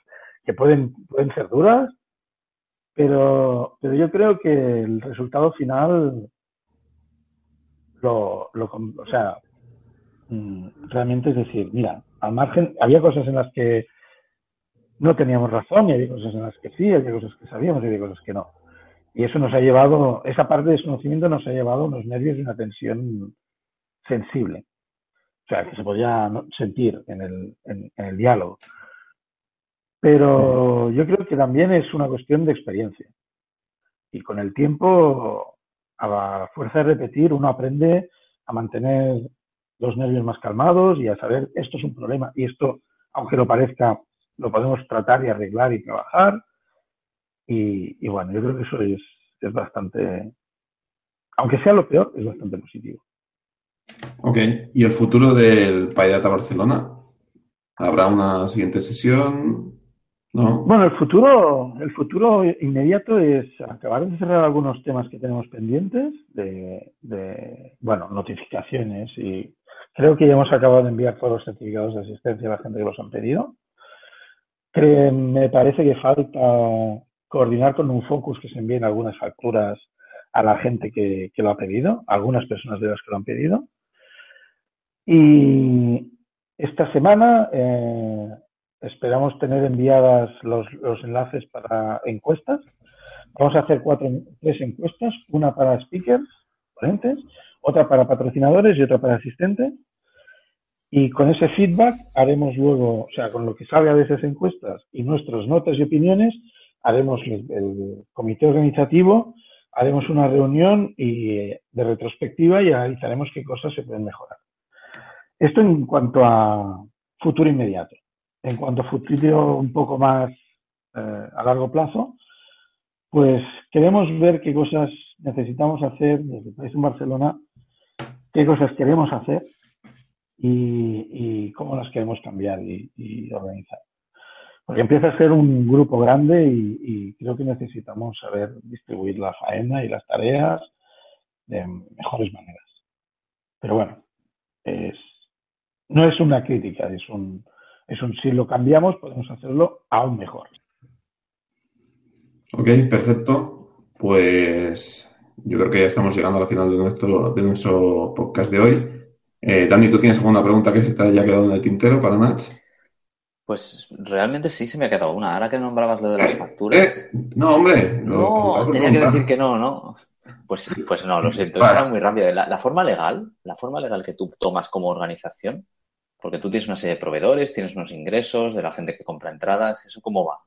que pueden, pueden ser duras, pero, pero yo creo que el resultado final lo, lo o sea, realmente es decir, mira, al margen, había cosas en las que no teníamos razón y había cosas en las que sí, había cosas que sabíamos y había cosas que no. Y eso nos ha llevado, esa parte de desconocimiento nos ha llevado unos nervios y una tensión sensible. O sea, que se podía sentir en el, en el diálogo. Pero yo creo que también es una cuestión de experiencia. Y con el tiempo, a la fuerza de repetir, uno aprende a mantener los nervios más calmados y a saber esto es un problema y esto, aunque lo parezca, lo podemos tratar y arreglar y trabajar. Y, bueno, yo creo que eso es, es bastante, aunque sea lo peor, es bastante positivo. Ok, ¿y el futuro del PyData Barcelona? ¿Habrá una siguiente sesión? Bueno, el futuro, el futuro inmediato es acabar de cerrar algunos temas que tenemos pendientes de, de, bueno, notificaciones y creo que ya hemos acabado de enviar todos los certificados de asistencia a la gente que los han pedido. me parece que falta coordinar con un focus que se envíen algunas facturas a la gente que, que lo ha pedido, algunas personas de las que lo han pedido. Y esta semana eh, Esperamos tener enviadas los, enlaces para encuestas. Vamos a hacer cuatro, tres encuestas, una para speakers, ponentes, otra para patrocinadores y otra para asistentes. Y con ese feedback haremos luego, o sea, con lo que salga de esas encuestas y nuestras notas y opiniones, haremos el, comité organizativo, haremos una reunión y, de retrospectiva y analizaremos qué cosas se pueden mejorar. Esto en cuanto a futuro inmediato. En cuanto a futuro un poco más eh, a largo plazo, pues queremos ver qué cosas necesitamos hacer desde el país en Barcelona, qué cosas queremos hacer y, cómo las queremos cambiar y, organizar. Porque empieza a ser un grupo grande y, creo que necesitamos saber distribuir la faena y las tareas de mejores maneras. Pero bueno, es, no es una crítica, es un, es un si lo cambiamos podemos hacerlo aún mejor. Ok, perfecto. Pues yo creo que ya estamos llegando al final de nuestro, de nuestro podcast de hoy. Eh, Dani, ¿tú tienes alguna pregunta que se te haya quedado en el tintero para Nach? Pues realmente sí se me ha quedado una. Ahora que nombrabas lo de las facturas. Eh, no, hombre. No, tenía que decir que no, ¿no? Pues, pues no, lo siento. Era muy rápido. La, forma legal, la forma legal que tú tomas como organización, porque tú tienes una serie de proveedores, tienes unos ingresos de la gente que compra entradas, ¿eso cómo va?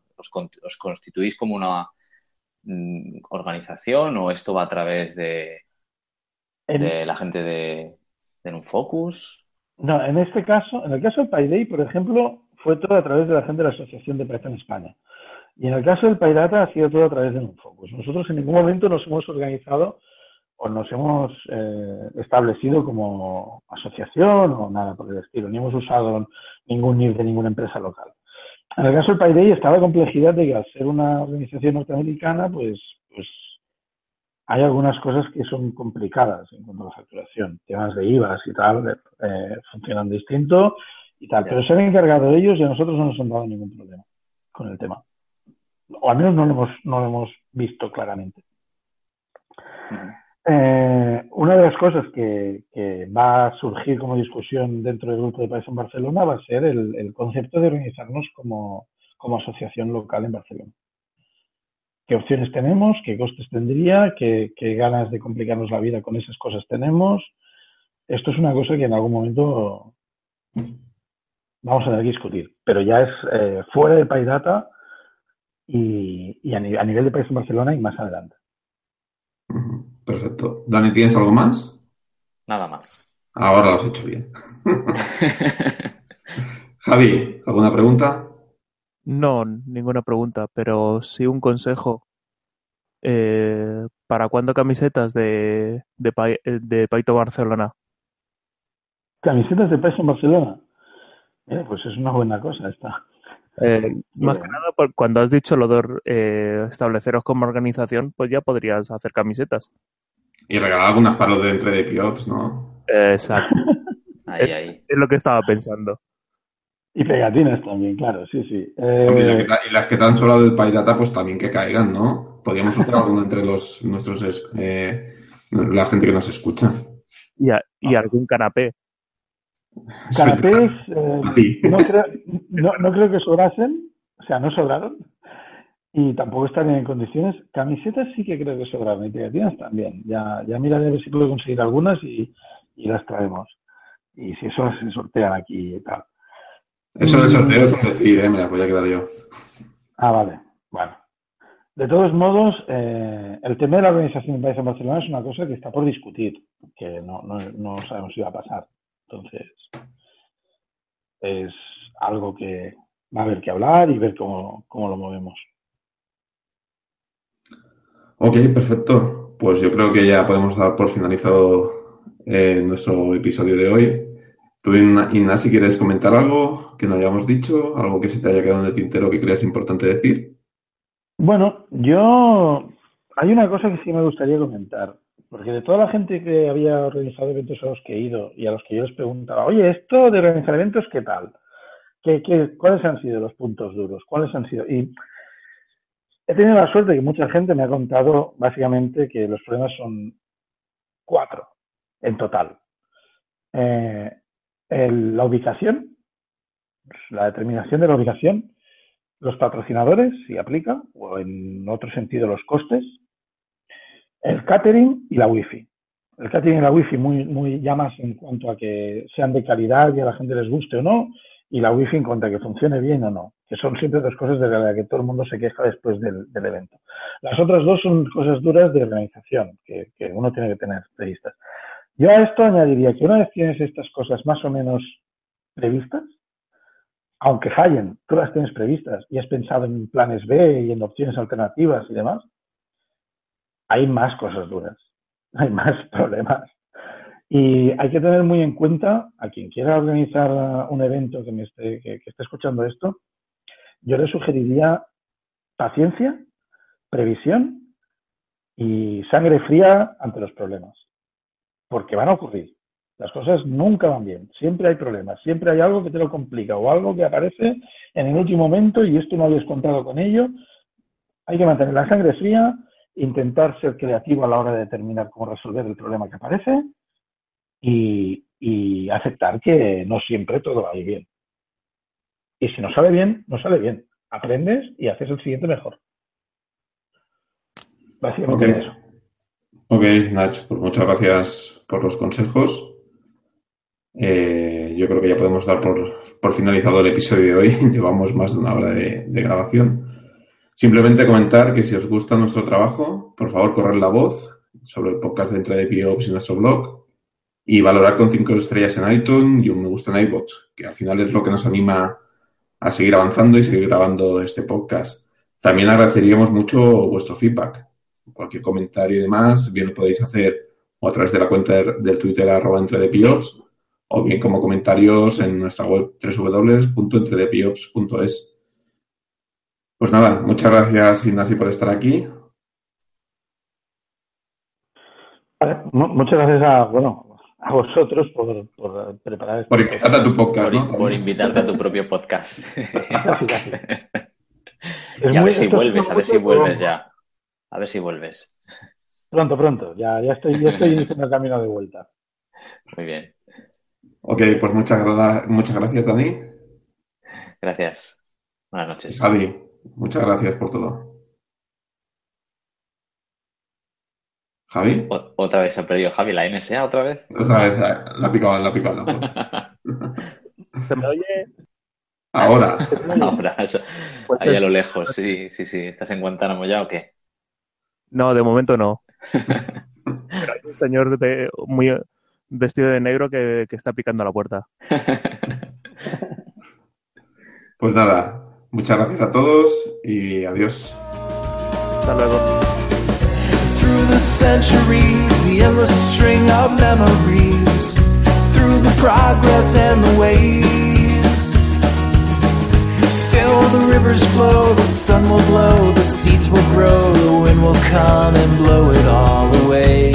os, constituís como una mm, organización o esto va a través de, la gente de, de Unfocus? No, en este caso, en el caso del PayDay, por ejemplo, fue todo a través de la gente de la Asociación de Python España. Y en el caso del PyData ha sido todo a través de Unfocus. Nosotros en ningún momento nos hemos organizado o nos hemos eh, establecido como asociación o nada por el estilo, ni hemos usado ningún NIF de ninguna empresa local. En el caso del PayDay está la complejidad de que al ser una organización norteamericana, pues, pues hay algunas cosas que son complicadas en cuanto a la facturación. Temas de IVAs y tal eh, funcionan distinto y tal. Pero se han encargado de ellos y a nosotros no nos han dado ningún problema con el tema. O al menos no lo hemos, no lo hemos visto claramente. Eh, una de las cosas que, va a surgir como discusión dentro del grupo de país en Barcelona va a ser el, concepto de organizarnos como, asociación local en Barcelona. ¿Qué opciones tenemos? ¿Qué costes tendría? ¿Qué, ganas de complicarnos la vida con esas cosas tenemos? Esto es una cosa que en algún momento vamos a tener que discutir, pero ya es eh, fuera de PyData y, y a, nivel de país en Barcelona y más adelante. Perfecto. Dani, ¿tienes algo más? Nada más. Ahora lo has hecho bien. <laughs> <laughs> Javi, ¿alguna pregunta? No, ninguna pregunta, pero sí un consejo. Eh, ¿Para cuándo camisetas de, de, de Paito Barcelona? ¿Camisetas de Paito Barcelona? Eh, pues es una buena cosa esta. Eh, más que nada, por, cuando has dicho lo de eh, estableceros como organización, pues ya podrías hacer camisetas. Y regalar algunas para los de entre de Piops, ¿no? exacto. <laughs> ahí, ahí. Es lo que estaba pensando. Y pegatinas también, claro, sí, sí. Eh, y las que te han sobrado del PyData, pues también que caigan, ¿no? Podríamos usar alguna entre los nuestros la gente que nos escucha. Y, y algún canapé. Canapés eh, no, creo, no, creo que sobrasen, o sea, no sobraron y tampoco están en condiciones. Camisetas sí que creo que sobraron y pegatinas también. Ya, ya miraré a ver si puedo conseguir algunas y, las traemos. Y si eso se sortean aquí y tal. Eso del sorteo es decir, ¿eh? me las voy a quedar yo. Ah, vale. Bueno. De todos modos, eh, el tema de la organización del país en Barcelona es una cosa que está por discutir, que no, no, no sabemos si va a pasar. Entonces, es algo que va a haber que hablar y ver cómo, lo movemos. Ok, perfecto. Pues yo creo que ya podemos dar por finalizado eh, nuestro episodio de hoy. Tú, Inna, si quieres comentar algo que no hayamos dicho, algo que se te haya quedado en el tintero que creas importante decir. Bueno, yo hay una cosa que sí me gustaría comentar. Porque de toda la gente que había organizado eventos a los que he ido y a los que yo les preguntaba, oye, esto de organizar eventos, ¿qué tal? ¿Qué, cuáles han sido los puntos duros? ¿Cuáles han sido? Y he tenido la suerte que mucha gente me ha contado básicamente que los problemas son cuatro en total. Eh, la ubicación, la determinación de la ubicación, los patrocinadores, si aplica, o en otro sentido los costes, el catering y la wifi. el catering y la wifi muy, muy ya más en cuanto a que sean de calidad y a la gente les guste o no, y la wifi en cuanto a que funcione bien o no, que son siempre dos cosas de las que todo el mundo se queja después del, evento. Las otras dos son cosas duras de organización que, que uno tiene que tener previstas. Yo a esto añadiría que una vez tienes estas cosas más o menos previstas, aunque fallen, tú las tienes previstas y has pensado en planes B y en opciones alternativas y demás, hay más cosas duras, <laughs> hay más problemas. Y hay que tener muy en cuenta a quien quiera organizar un evento que, me esté, que, esté escuchando esto, yo le sugeriría paciencia, previsión y sangre fría ante los problemas, porque van a ocurrir. Las cosas nunca van bien, siempre hay problemas, siempre hay algo que te lo complica o algo que aparece en el último momento y esto no habías contado con ello. Hay que mantener la sangre fría, intentar ser creativo a la hora de determinar cómo resolver el problema que aparece y, aceptar que no siempre todo va a ir bien. Y si no sale bien, no sale bien. Aprendes y haces el siguiente mejor. Básicamente eso. Ok, Nach, pues muchas gracias por los consejos. Eh, yo creo que ya podemos dar por, finalizado el episodio de hoy. <laughs> Llevamos más de una hora de, grabación. Simplemente comentar que si os gusta nuestro trabajo, por favor, correr la voz sobre el podcast de Entre de Piops en nuestro blog y valorar con cinco estrellas en iTunes y un me gusta en iBots, que al final es lo que nos anima a seguir avanzando y seguir grabando este podcast. También agradeceríamos mucho vuestro feedback. Cualquier comentario y demás, bien lo podéis hacer o a través de la cuenta del Twitter arroba entre de Piops o bien como comentarios en nuestra web www.entredepiops.es. Pues nada, muchas gracias Ignasi por estar aquí. muchas gracias a, bueno, a vosotros por, preparar este Por invitarte a tu podcast, ¿no? Por invitarte a tu propio podcast. <laughs> <laughs> y a ver si vuelves, a ver si vuelves ya. A ver si vuelves. Pronto, pronto. Ya, ya estoy, ya estoy iniciando el camino de vuelta. Muy bien. Ok, pues muchas, muchas gracias, Dani. Gracias. Buenas noches. Javi, muchas gracias por todo. Javi. otra vez se ha perdido Javi, la NSA otra vez. Otra vez, la ha picado, la ha picado. <laughs> ¿Se me oye? Ahora. Ahora, pues ahí a lo lejos, sí, sí, sí. ¿Estás en Guantánamo ya o qué? No, de momento no. <laughs> Pero hay un señor de, muy, vestido de negro que, que está picando a la puerta. <laughs> pues nada, muchas gracias a todos y adiós. Hasta luego. Still the rivers flow, the sun will blow, the seeds will grow, the wind will come and blow it all away.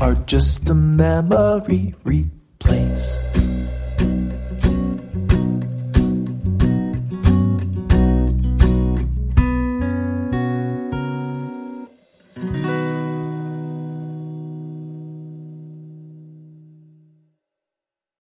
are just a memory replaced.